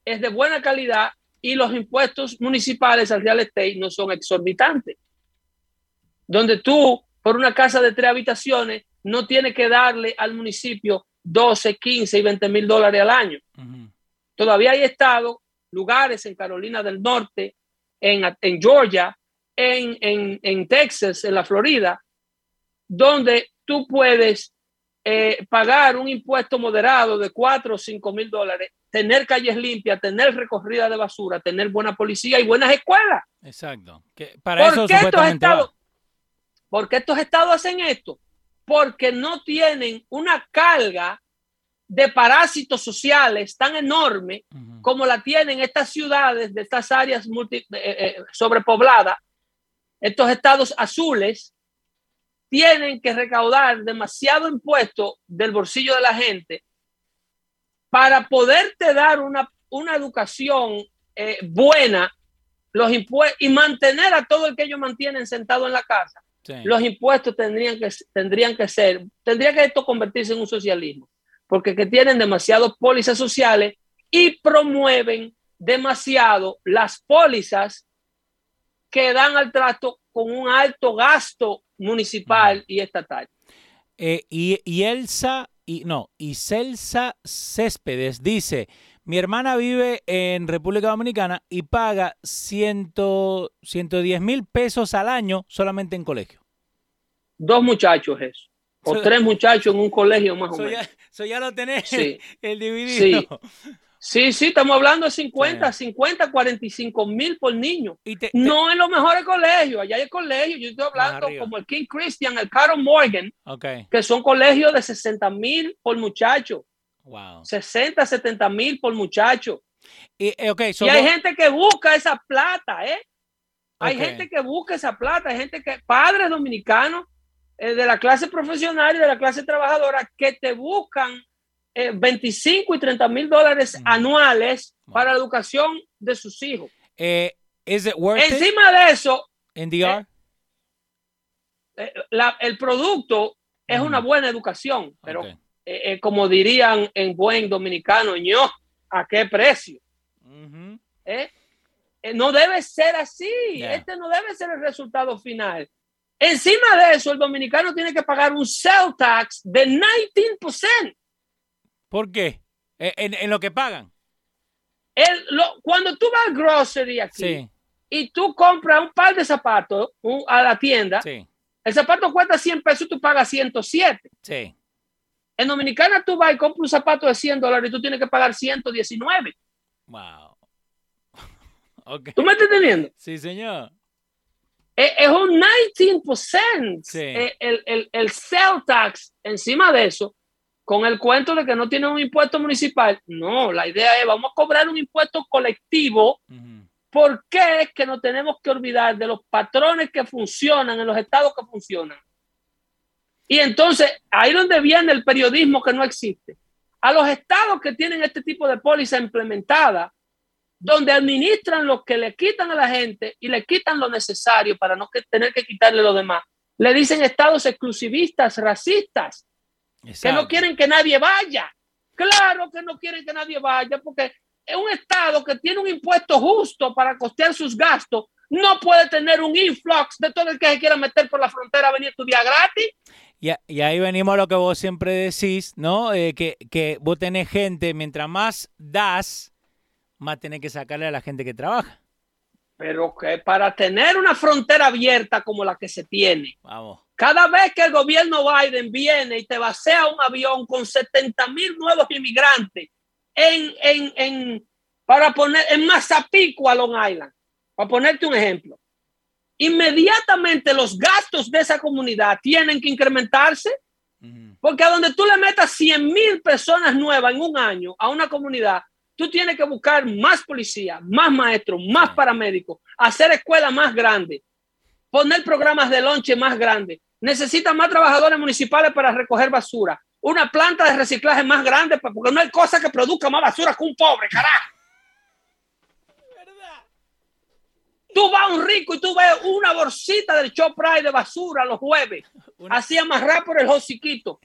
es de buena calidad y los impuestos municipales al real estate no son exorbitantes. Donde tú, por una casa de tres habitaciones, no tienes que darle al municipio 12, 15 y 20 mil dólares al año. Ujú. Todavía hay estados, lugares en Carolina del Norte, en, en Georgia, en, en, en Texas, en la Florida, donde tú puedes eh, pagar un impuesto moderado de 4 o 5 mil dólares, tener calles limpias, tener recorrida de basura, tener buena policía y buenas escuelas. Exacto. Que para eso ¿Por qué estos estados. ¿Por qué estos estados hacen esto? Porque no tienen una carga de parásitos sociales tan enorme como la tienen estas ciudades de estas áreas multi- eh, eh, sobrepobladas, estos estados azules, tienen que recaudar demasiado impuesto del bolsillo de la gente para poderte dar una, una educación eh, buena los impuestos y mantener a todo el que ellos mantienen sentado en la casa. Sí. Los impuestos tendrían que, tendrían que ser, tendría que esto convertirse en un socialismo, porque que tienen demasiadas pólizas sociales y promueven demasiado las pólizas que dan al trato con un alto gasto municipal y estatal. Eh, y, y Elsa, y no, y Celsa Céspedes dice, mi hermana vive en República Dominicana y paga ciento, 110 mil pesos al año solamente en colegio. Dos muchachos eso, o So- tres muchachos en un colegio más o menos. ya, so ya lo tenés, Sí. <laughs> el dividido. Sí, sí, estamos hablando de 50, Sí. 50, 45 mil por niño. Y te- te- No en los mejores colegios, allá hay colegios, yo estoy hablando como el King Christian, el Carol Morgan, que son colegios de 60 mil por muchacho, wow. 60, 70 mil por muchacho. Y, eh, okay, so y hay gente que busca esa plata, ¿eh? Hay gente que busca esa plata, hay gente que, padres dominicanos eh, de la clase profesional y de la clase trabajadora que te buscan eh, 25 y 30 mil dólares Mm. anuales Wow. para la educación de sus hijos. eh, is it worth it Encima de eso, in DR? eh, la- el producto es Ujú. una buena educación, pero Ok. eh, eh, como dirían en buen dominicano, ño, ¿a qué precio? ¿eh? Eh, No debe ser así. Yeah. Este no debe ser el resultado final. Encima de eso, el dominicano tiene que pagar un sell tax de 19%. ¿Por qué? Eh, En, en lo que pagan. El- lo- cuando tú vas al grocery aquí Sí, y tú compras un par de zapatos un- a la tienda, sí, el zapato cuesta 100 pesos, tú pagas 107. sí. En Dominicana tú vas y compras un zapato de 100 dólares y tú tienes que pagar 119. Wow. <laughs> ¿Tú me estás entendiendo? Sí, señor. Es, es un 19% Sí. eh, el, el, el sell tax encima de eso, con el cuento de que no tiene un impuesto municipal. No, la idea es vamos a cobrar un impuesto colectivo. Ujú. ¿Por qué es que no tenemos que olvidar de los patrones que funcionan en los estados que funcionan? Y entonces, ahí donde viene el periodismo que no existe. A los estados que tienen este tipo de póliza implementada, donde administran lo que le quitan a la gente y le quitan lo necesario para no que- tener que quitarle lo demás, le dicen estados exclusivistas, racistas, que no quieren que nadie vaya. Claro que no quieren que nadie vaya, porque es un estado que tiene un impuesto justo para costear sus gastos. No puede tener un influx de todo el que se quiera meter por la frontera a venir a estudiar gratis. Y, y ahí venimos a lo que vos siempre decís, ¿no? Eh, que, que vos tenés gente, mientras más das, más tenés que sacarle a la gente que trabaja. Pero que para tener una frontera abierta como la que se tiene, Vamos. cada vez que el gobierno Biden viene y te vacía un avión con 70 mil nuevos inmigrantes en, en, en, para poner en Mazapico a Long Island, para ponerte un ejemplo, inmediatamente los gastos de esa comunidad tienen que incrementarse porque a donde tú le metas 100 mil personas nuevas en un año a una comunidad, tú tienes que buscar más policía, más maestros, más paramédicos, hacer escuelas más grandes, poner programas de lonche más grandes. Necesitas más trabajadores municipales para recoger basura, una planta de reciclaje más grande, porque no hay cosa que produzca más basura que un pobre, carajo. Tú vas a un rico y tú ves una bolsita del Shoprite de basura los jueves, Una- así amarrada por el hociquito.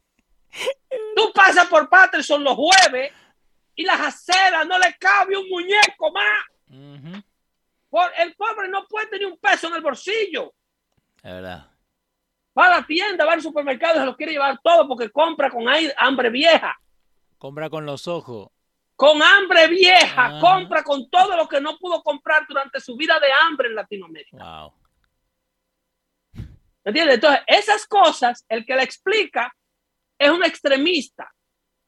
Tú pasas por Patterson los jueves y las aceras no le cabe un muñeco más. Por, el pobre no puede tener un peso en el bolsillo. Es verdad. Va a la tienda, va al supermercado y se lo quiere llevar todo porque compra con hambre vieja. Compra con los ojos. Con hambre vieja, Ah. compra con todo lo que no pudo comprar durante su vida de hambre en Latinoamérica. Wow. ¿Me entiendes? Entonces, esas cosas, el que la explica es un extremista.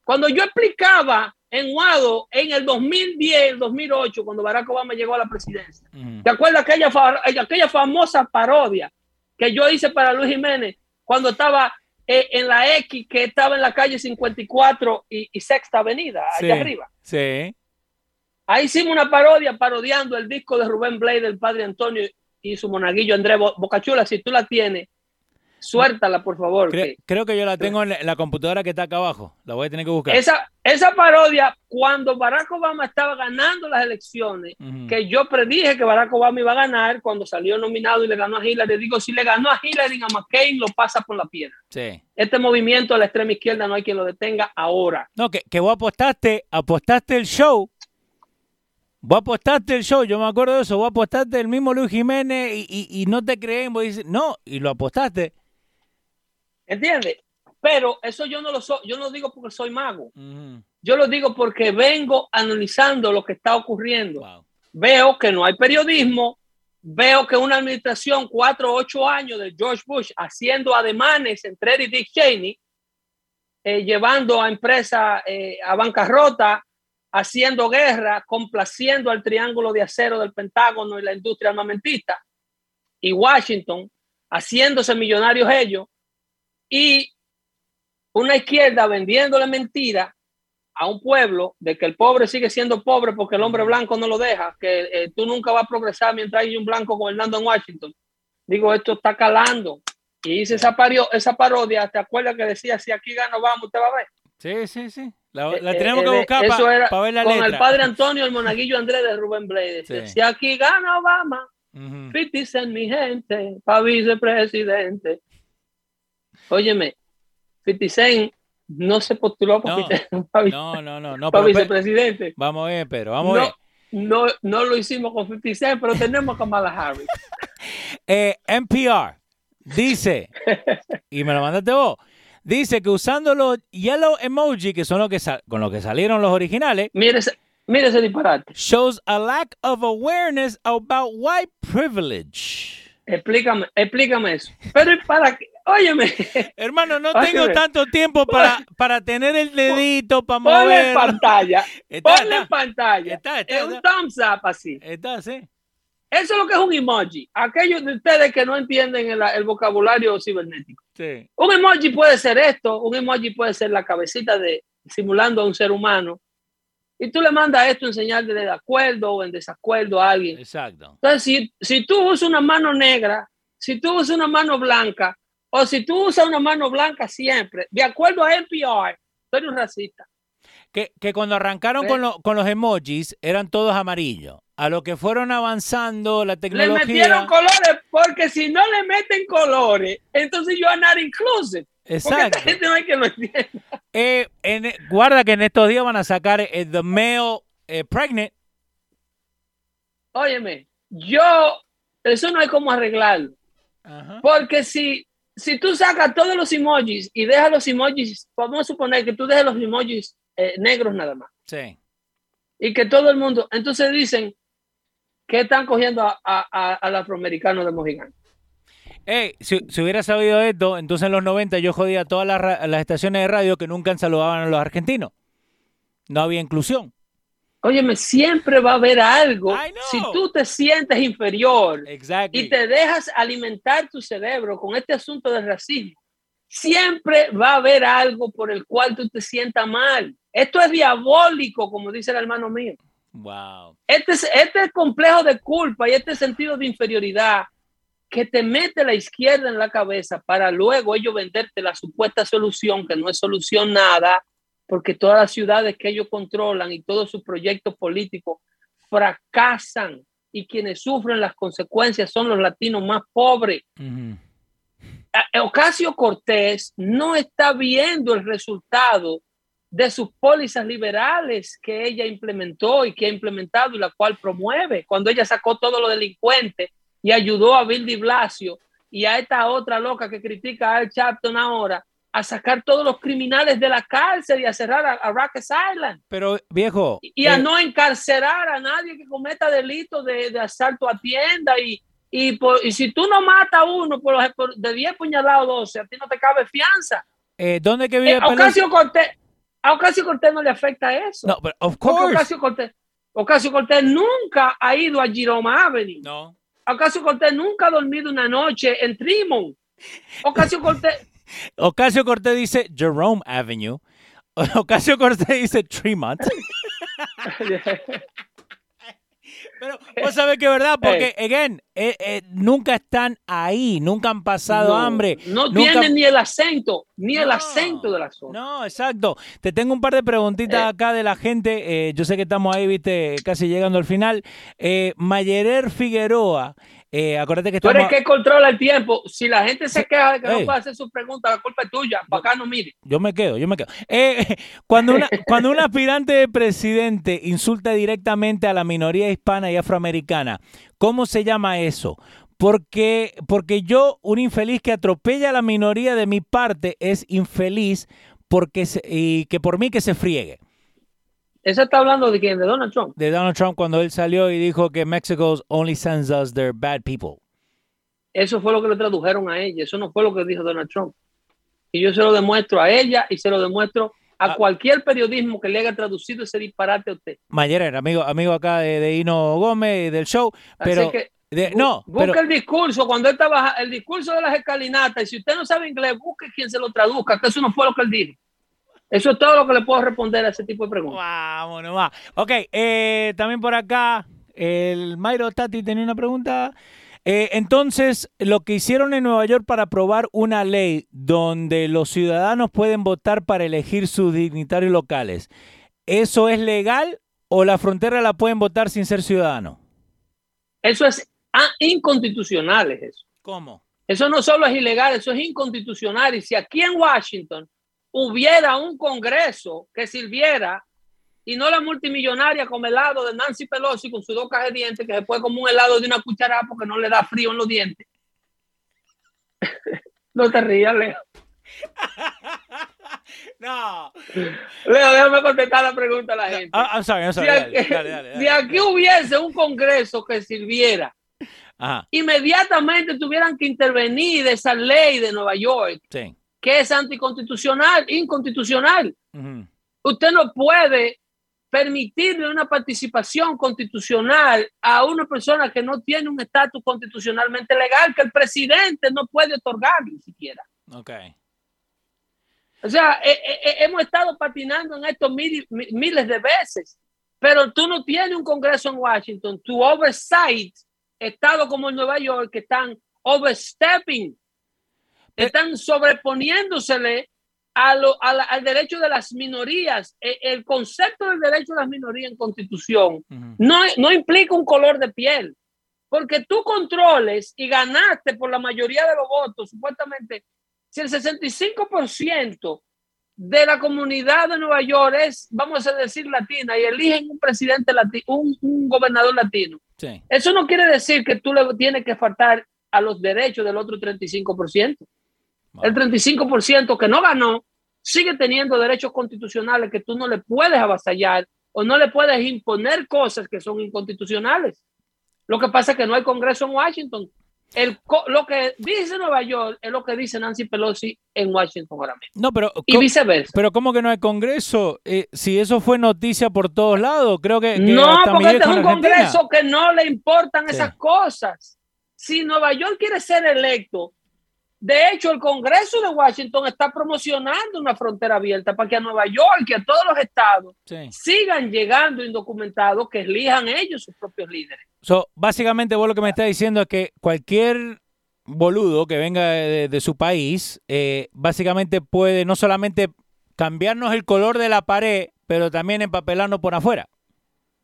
Cuando yo explicaba en Guado en el 2010, el 2008, cuando Barack Obama llegó a la presidencia. ¿te acuerdas aquella, fa- aquella famosa parodia que yo hice para Luis Jiménez cuando estaba eh, en la X, que estaba en la calle 54 y, y Sexta Avenida, Sí. allá arriba? Sí. Ahí hicimos una parodia parodiando el disco de Rubén Blade, del padre Antonio y su monaguillo Andrés Bo- Bocachula. Si tú la tienes, suéltala, por favor. Que- creo que yo la tengo en la, computadora que está acá abajo. La voy a tener que buscar. esa, esa parodia, cuando Barack Obama estaba ganando las elecciones, que yo predije que Barack Obama iba a ganar cuando salió nominado y le ganó a Hillary. Digo, si le ganó a Hillary a McCain, lo pasa por la piedra. Sí. Este movimiento de la extrema izquierda no hay quien lo detenga ahora. No, que, que vos apostaste, apostaste el show. Vos apostaste el show, yo me acuerdo de eso. Vos apostaste el mismo Luis Jiménez y, y- y no te creen. Vos dices, no, y lo apostaste. ¿Entiendes? Pero eso yo no lo soy, yo no lo digo porque soy mago. Ujú. Yo lo digo porque vengo analizando lo que está ocurriendo. Wow. Veo que no hay periodismo, veo que una administración, cuatro o ocho años de George Bush, haciendo ademanes entre él y Dick Cheney, eh, llevando a empresas eh, a bancarrota, haciendo guerra, complaciendo al triángulo de acero del Pentágono y la industria armamentista, y Washington, haciéndose millonarios ellos, y una izquierda vendiéndole mentiras a un pueblo de que el pobre sigue siendo pobre porque el hombre blanco no lo deja, que eh, tú nunca vas a progresar mientras hay un blanco gobernando en Washington. Digo, esto está calando. Y hice esa, pario, esa parodia, ¿te acuerdas que decía, si aquí gano, vamos, usted va a ver? Sí, sí, sí. La, Eh, la eh, tenemos eh, que buscar para era ver la Con letra. el padre Antonio, el monaguillo Andrés de Rubén Blades. Sí. Si aquí gana Obama. 50 Cent, mi gente, para vicepresidente. Óyeme, 50 Cent no se postuló para, No, vice- para No, no, no, no. para pero vicepresidente. vamos a ver, pero vamos a ver. No, no, lo hicimos con 50 Cent, pero tenemos a Kamala Harris. <laughs> Eh, NPR dice, y me lo mandaste vos, dice que usando los yellow emoji, que son los que con los que salieron los originales, Mire ese, mire ese disparate. shows a lack of awareness about white privilege. Explícame, explícame eso. Pero ¿y para qué? Óyeme, Hermano, no Óyeme. tengo tanto tiempo para, para tener el dedito, para ponle en mover. pantalla, <laughs> Está, ponle en está, pantalla. está, Es un thumbs up así. Está, sí. Eso es lo que es un emoji. Aquellos de ustedes que no entienden el, el vocabulario cibernético. sí. Un emoji puede ser esto, un emoji puede ser la cabecita de simulando a un ser humano. Y tú le mandas esto en señal de acuerdo o en desacuerdo a alguien. Exacto. Entonces, si, si tú usas una mano negra, si tú usas una mano blanca, o si tú usas una mano blanca siempre, de acuerdo a NPR, tú eres un racista. Que, que cuando arrancaron Ve. con, lo- con los emojis eran todos amarillos. A lo que fueron avanzando la Le tecnología. metieron colores, porque si no le meten colores, entonces you are not inclusive. Exacto. gente no hay que lo entienda. Eh, en- guarda que en estos días van a sacar eh, The Male eh, Pregnant. Óyeme, yo, eso no hay como arreglarlo. Ajá. Porque si, si tú sacas todos los emojis y dejas los emojis, vamos a suponer que tú dejas los emojis eh, negros nada más, Sí. y que todo el mundo, entonces dicen que están cogiendo a- a- a- al afroamericano de Mojigán. Ey, si, si hubiera sabido esto, entonces en los 90 yo jodía a todas las, las estaciones de radio que nunca saludaban a los argentinos. No había inclusión. Óyeme, siempre va a haber algo. Si tú te sientes inferior Exacto. y te dejas alimentar tu cerebro con este asunto del racismo, siempre va a haber algo por el cual tú te sientas mal. Esto es diabólico, como dice el hermano mío. Wow. Este, es- este complejo de culpa y este sentido de inferioridad que te mete la izquierda en la cabeza para luego ellos venderte la supuesta solución, que no es solución nada, porque todas las ciudades que ellos controlan y todos sus proyectos políticos fracasan y quienes sufren las consecuencias son los latinos más pobres. A- Ocasio Cortés no está viendo el resultado de sus pólizas liberales que ella implementó y que ha implementado y la cual promueve. Cuando ella sacó todos los delincuentes y ayudó a Bill de Blasio y a esta otra loca que critica a Al Chapton ahora a sacar todos los criminales de la cárcel y a cerrar a, a Rikers Island Pero, viejo. y a eh, no encarcelar a nadie que cometa delitos de, de asalto a tienda y, y, por- y si tú no matas a uno por, los- por- de 10 puñalados 12, a ti no te cabe fianza. eh, ¿Dónde que vive Eh, a Pelosi? Ocasio Cortés, a Ocasio Cortés no le afecta eso. No, pero of course. Ocasio Cortés, Ocasio Cortés nunca ha ido a Jerome Avenue. No. Ocasio Cortés nunca ha dormido una noche en Tremont. Ocasio Cortés, Ocasio Cortés dice Jerome Avenue. <laughs> Ocasio Cortés dice Tremont. <laughs> <laughs> Pero vos sabés que es verdad, porque, again, eh, eh, nunca están ahí, nunca han pasado no, hambre. No nunca- tienen ni el acento, ni el No, acento de la zona. No, exacto. Te tengo un par de preguntitas Eh. acá de la gente. yo sé que estamos ahí, viste, casi llegando al final. Mayerer Figueroa, eh, acuérdate que Tú estamos... eres que controla el tiempo. Si la gente se queja de que Ey. no puede hacer sus preguntas, la culpa es tuya. Para acá no mire. Yo me quedo, yo me quedo. Eh, <laughs> cuando, una, <laughs> cuando un aspirante de presidente insulta directamente a la minoría hispana y afroamericana, ¿cómo se llama eso? Porque, porque yo, un infeliz que atropella a la minoría de mi parte, es infeliz porque se- y que por mí que se friegue. Eso está hablando de quién? De Donald Trump. De Donald Trump cuando él salió y dijo que Mexico only sends us their bad people. Eso fue lo que le tradujeron a ella. Eso no fue lo que dijo Donald Trump. Y yo se lo demuestro a ella y se lo demuestro a Ah. cualquier periodismo que le haya traducido ese disparate a usted. Mayerer, amigo, amigo acá de, de Hino Gómez del show, pero Así que de- no, busque pero el discurso cuando él estaba el discurso de las escalinatas y si usted no sabe inglés, busque quien se lo traduzca, que eso no fue lo que él dijo. Eso es todo lo que le puedo responder a ese tipo de preguntas. Vámonos, va. Ok, eh, también por acá, el Mayro Tati tenía una pregunta. Eh, entonces, lo que hicieron en Nueva York para aprobar una ley donde los ciudadanos pueden votar para elegir sus dignitarios locales, ¿eso es legal o la frontera la pueden votar sin ser ciudadano? Eso es ah, inconstitucional, es eso. ¿Cómo? Eso no solo es ilegal, eso es inconstitucional. Y si aquí en Washington hubiera un Congreso que sirviera y no la multimillonaria como helado de Nancy Pelosi con sus dos cajas de dientes que se puede como un helado de una cucharada porque no le da frío en los dientes. <laughs> no te rías, Leo. <laughs> no. Leo, déjame contestar la pregunta a la gente. Ah, I'm sorry, I'm sorry. si, Dale, aquí, dale, dale, si dale. aquí hubiese un Congreso que sirviera, Ajá, inmediatamente tuvieran que intervenir esa ley de Nueva York sí. que es anticonstitucional, inconstitucional. Usted no puede permitirle una participación constitucional a una persona que no tiene un estatus constitucionalmente legal, que el presidente no puede otorgar ni siquiera. Ok. O sea, eh, eh, eh, hemos estado patinando en esto mil- mi- miles de veces, pero tú no tienes un Congreso en Washington, tu oversight, estados como en Nueva York, que están overstepping, están sobreponiéndosele a lo- a la- al derecho de las minorías. E- El concepto del derecho de las minorías en constitución no, no implica un color de piel, porque tú controles y ganaste por la mayoría de los votos, supuestamente, si el 65% de la comunidad de Nueva York es, vamos a decir, latina y eligen un presidente latino, un, un gobernador latino, Sí. eso no quiere decir que tú le tienes que faltar a los derechos del otro 35%. El 35% que no ganó sigue teniendo derechos constitucionales que tú no le puedes avasallar o no le puedes imponer cosas que son inconstitucionales. Lo que pasa es que no hay Congreso en Washington. El, lo que dice Nueva York es lo que dice Nancy Pelosi en Washington ahora mismo. No, pero, Y viceversa. pero ¿cómo que no hay Congreso? Eh, si eso fue noticia por todos lados, creo que, que No, porque este es un Argentina. Congreso que no le importan Sí. esas cosas. Si Nueva York quiere ser electo, de hecho, el Congreso de Washington está promocionando una frontera abierta para que a Nueva York y a todos los estados Sí. sigan llegando indocumentados que elijan ellos sus propios líderes. So, básicamente vos lo que me estás diciendo es que cualquier boludo que venga de, de su país, eh, básicamente puede no solamente cambiarnos el color de la pared, pero también empapelarnos por afuera.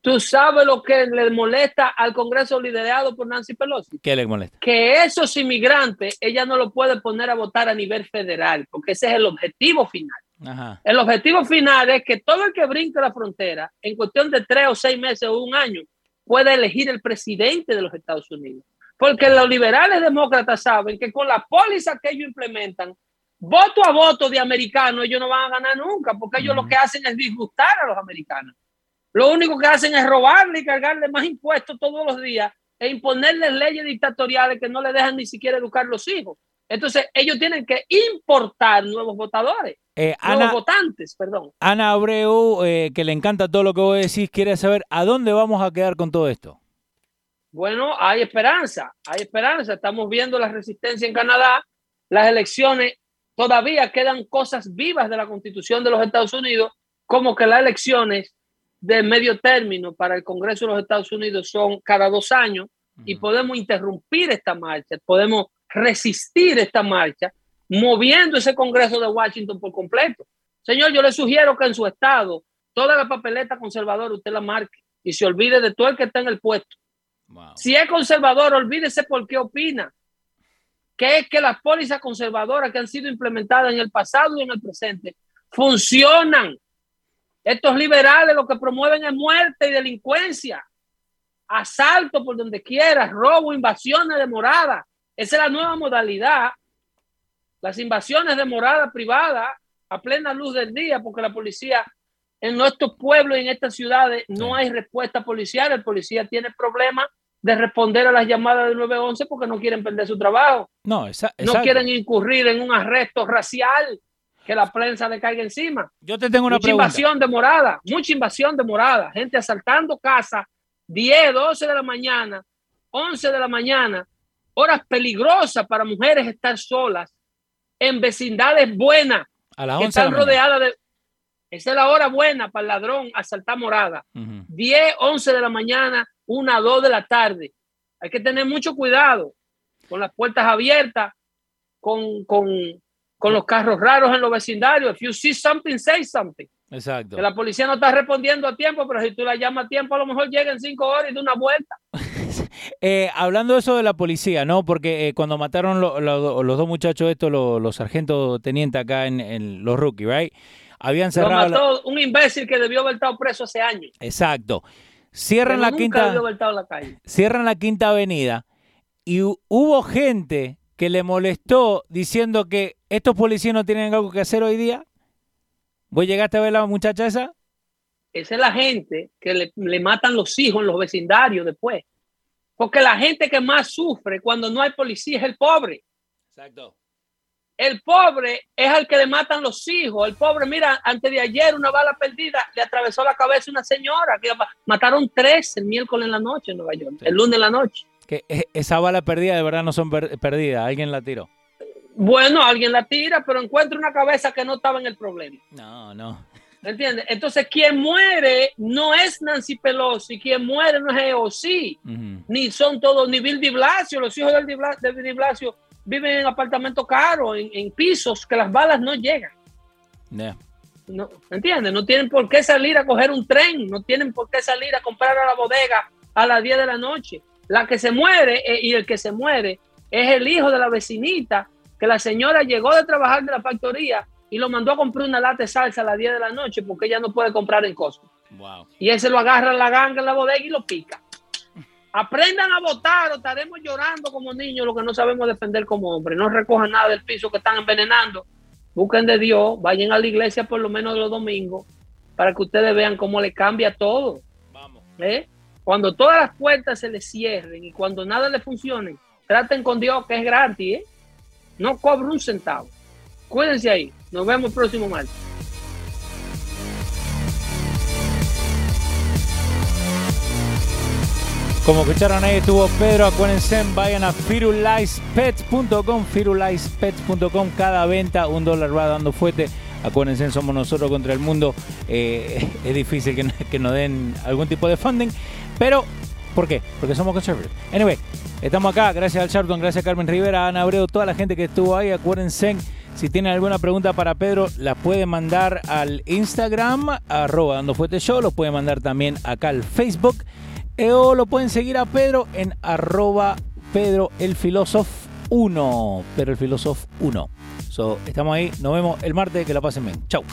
¿Tú sabes lo que le molesta al Congreso liderado por Nancy Pelosi? ¿Qué le molesta? Que esos inmigrantes ella no lo puede poner a votar a nivel federal, porque ese es el objetivo final. Ajá. El objetivo final es que todo el que brinque la frontera, en cuestión de tres o seis meses o un año, pueda elegir el presidente de los Estados Unidos. Porque los liberales demócratas saben que con la póliza que ellos implementan, voto a voto de americanos, ellos no van a ganar nunca, porque ellos lo que hacen es disgustar a los americanos. Lo único que hacen es robarle y cargarle más impuestos todos los días e imponerles leyes dictatoriales que no le dejan ni siquiera educar los hijos. Entonces, ellos tienen que importar nuevos votadores, Eh, nuevos Ana, votantes, perdón. Ana Abreu, eh, que le encanta todo lo que vos decís, quiere saber a dónde vamos a quedar con todo esto. Bueno, hay esperanza, hay esperanza. Estamos viendo la resistencia en Canadá. Las elecciones todavía quedan cosas vivas de la constitución de los Estados Unidos, como que las elecciones de medio término para el Congreso de los Estados Unidos son cada dos años y podemos interrumpir esta marcha, podemos resistir esta marcha moviendo ese Congreso de Washington por completo. Señor, yo le sugiero que en su estado toda la papeleta conservadora usted la marque y se olvide de todo el que está en el puesto. Wow. Si es conservador, olvídese por qué opina. Que es que las pólizas conservadoras que han sido implementadas en el pasado y en el presente funcionan. Estos liberales lo que promueven es muerte y delincuencia, asalto por donde quiera, robo, invasiones de morada. Esa es la nueva modalidad. Las invasiones de morada privada a plena luz del día, porque la policía en nuestros pueblos y en estas ciudades no hay respuesta policial. El policía tiene problemas de responder a las llamadas del 911 porque no quieren perder su trabajo. No, esa- No quieren incurrir en un arresto racial que la prensa le caiga encima. Yo te tengo una mucha pregunta. invasión de morada, mucha invasión de morada, gente asaltando casas 10, 12 de la mañana, 11 de la mañana, horas peligrosas para mujeres estar solas en vecindades buenas, A las que 11 de la están mañana. rodeadas de Esa es la hora buena para el ladrón asaltar morada. 10, 11 de la mañana, 1, 2 de la tarde. Hay que tener mucho cuidado con las puertas abiertas, con, con, con los carros raros en los vecindarios. If you see something, say something. Exacto. Que la policía no está respondiendo a tiempo, pero si tú la llamas a tiempo, a lo mejor llega en cinco horas y de una vuelta. <laughs> eh, hablando de eso de la policía, ¿no? Porque eh, cuando mataron lo, lo, los dos muchachos estos, los, los sargentos tenientes acá en, en, los rookies, ¿right? Habían cerrado... Lo mató la... un imbécil que debió haber estado preso hace años. Exacto. Cierran la quinta... La cierran la quinta avenida y hubo gente que le molestó diciendo que estos policías no tienen algo que hacer hoy día. ¿Vos llegaste a ver a la muchacha esa? Esa es la gente que le, le, matan los hijos en los vecindarios después. Porque la gente que más sufre cuando no hay policía es el pobre. Exacto. El pobre es al que le matan los hijos. El pobre, mira, antes de ayer una bala perdida le atravesó la cabeza a una señora. Que mataron tres el miércoles en la noche en Nueva York, sí. el lunes en la noche. Que esa bala perdida de verdad no son per perdidas. Alguien la tiró. Bueno, alguien la tira, pero encuentra una cabeza que no estaba en el problema. No, no. ¿Entiendes? Entonces, quien muere no es Nancy Pelosi, quien muere no es EOC, uh -huh. ni son todos, ni Bill Di Blasio, los hijos del de Di Blasio viven en apartamentos caros, en, en, pisos que las balas no llegan. Yeah. No, ¿Entiendes? No tienen por qué salir a coger un tren, no tienen por qué salir a comprar a la bodega a las 10 de la noche. La que se muere eh, y el que se muere es el hijo de la vecinita que la señora llegó de trabajar de la factoría y lo mandó a comprar una lata de salsa a las 10 de la noche porque ella no puede comprar en Costco. Wow. Y él se lo agarra en la ganga en la bodega y lo pica. Aprendan a votar o estaremos llorando como niños lo que no sabemos defender como hombres. No recojan nada del piso que están envenenando. Busquen de Dios, vayan a la iglesia por lo menos los domingos para que ustedes vean cómo le cambia todo. Vamos. ¿Eh? Cuando todas las puertas se les cierren y cuando nada le funcione, traten con Dios que es gratis. ¿eh? No cobro un centavo. Cuídense ahí. Nos vemos el próximo martes. Como escucharon ahí estuvo Pedro, acuérdense, vayan a firulaispets.com, firulaispets.com, cada venta un dólar va dando fuerte. Acuérdense, somos nosotros contra el mundo. Eh, <laughs> es difícil que, que nos den algún tipo de funding, pero ¿por qué? Porque somos conservadores. Anyway, estamos acá, gracias al Charlton, gracias a Carmen Rivera, a Ana Abreu, toda la gente que estuvo ahí. Acuérdense, si tienen alguna pregunta para Pedro, la pueden mandar al Instagram, arroba dando fuerte show, lo pueden mandar también acá al Facebook. O lo pueden seguir a Pedro en arroba Pedro el Filosof 1. Pedro el Filosof 1. So, estamos ahí. Nos vemos el martes. Que la pasen bien. Chau.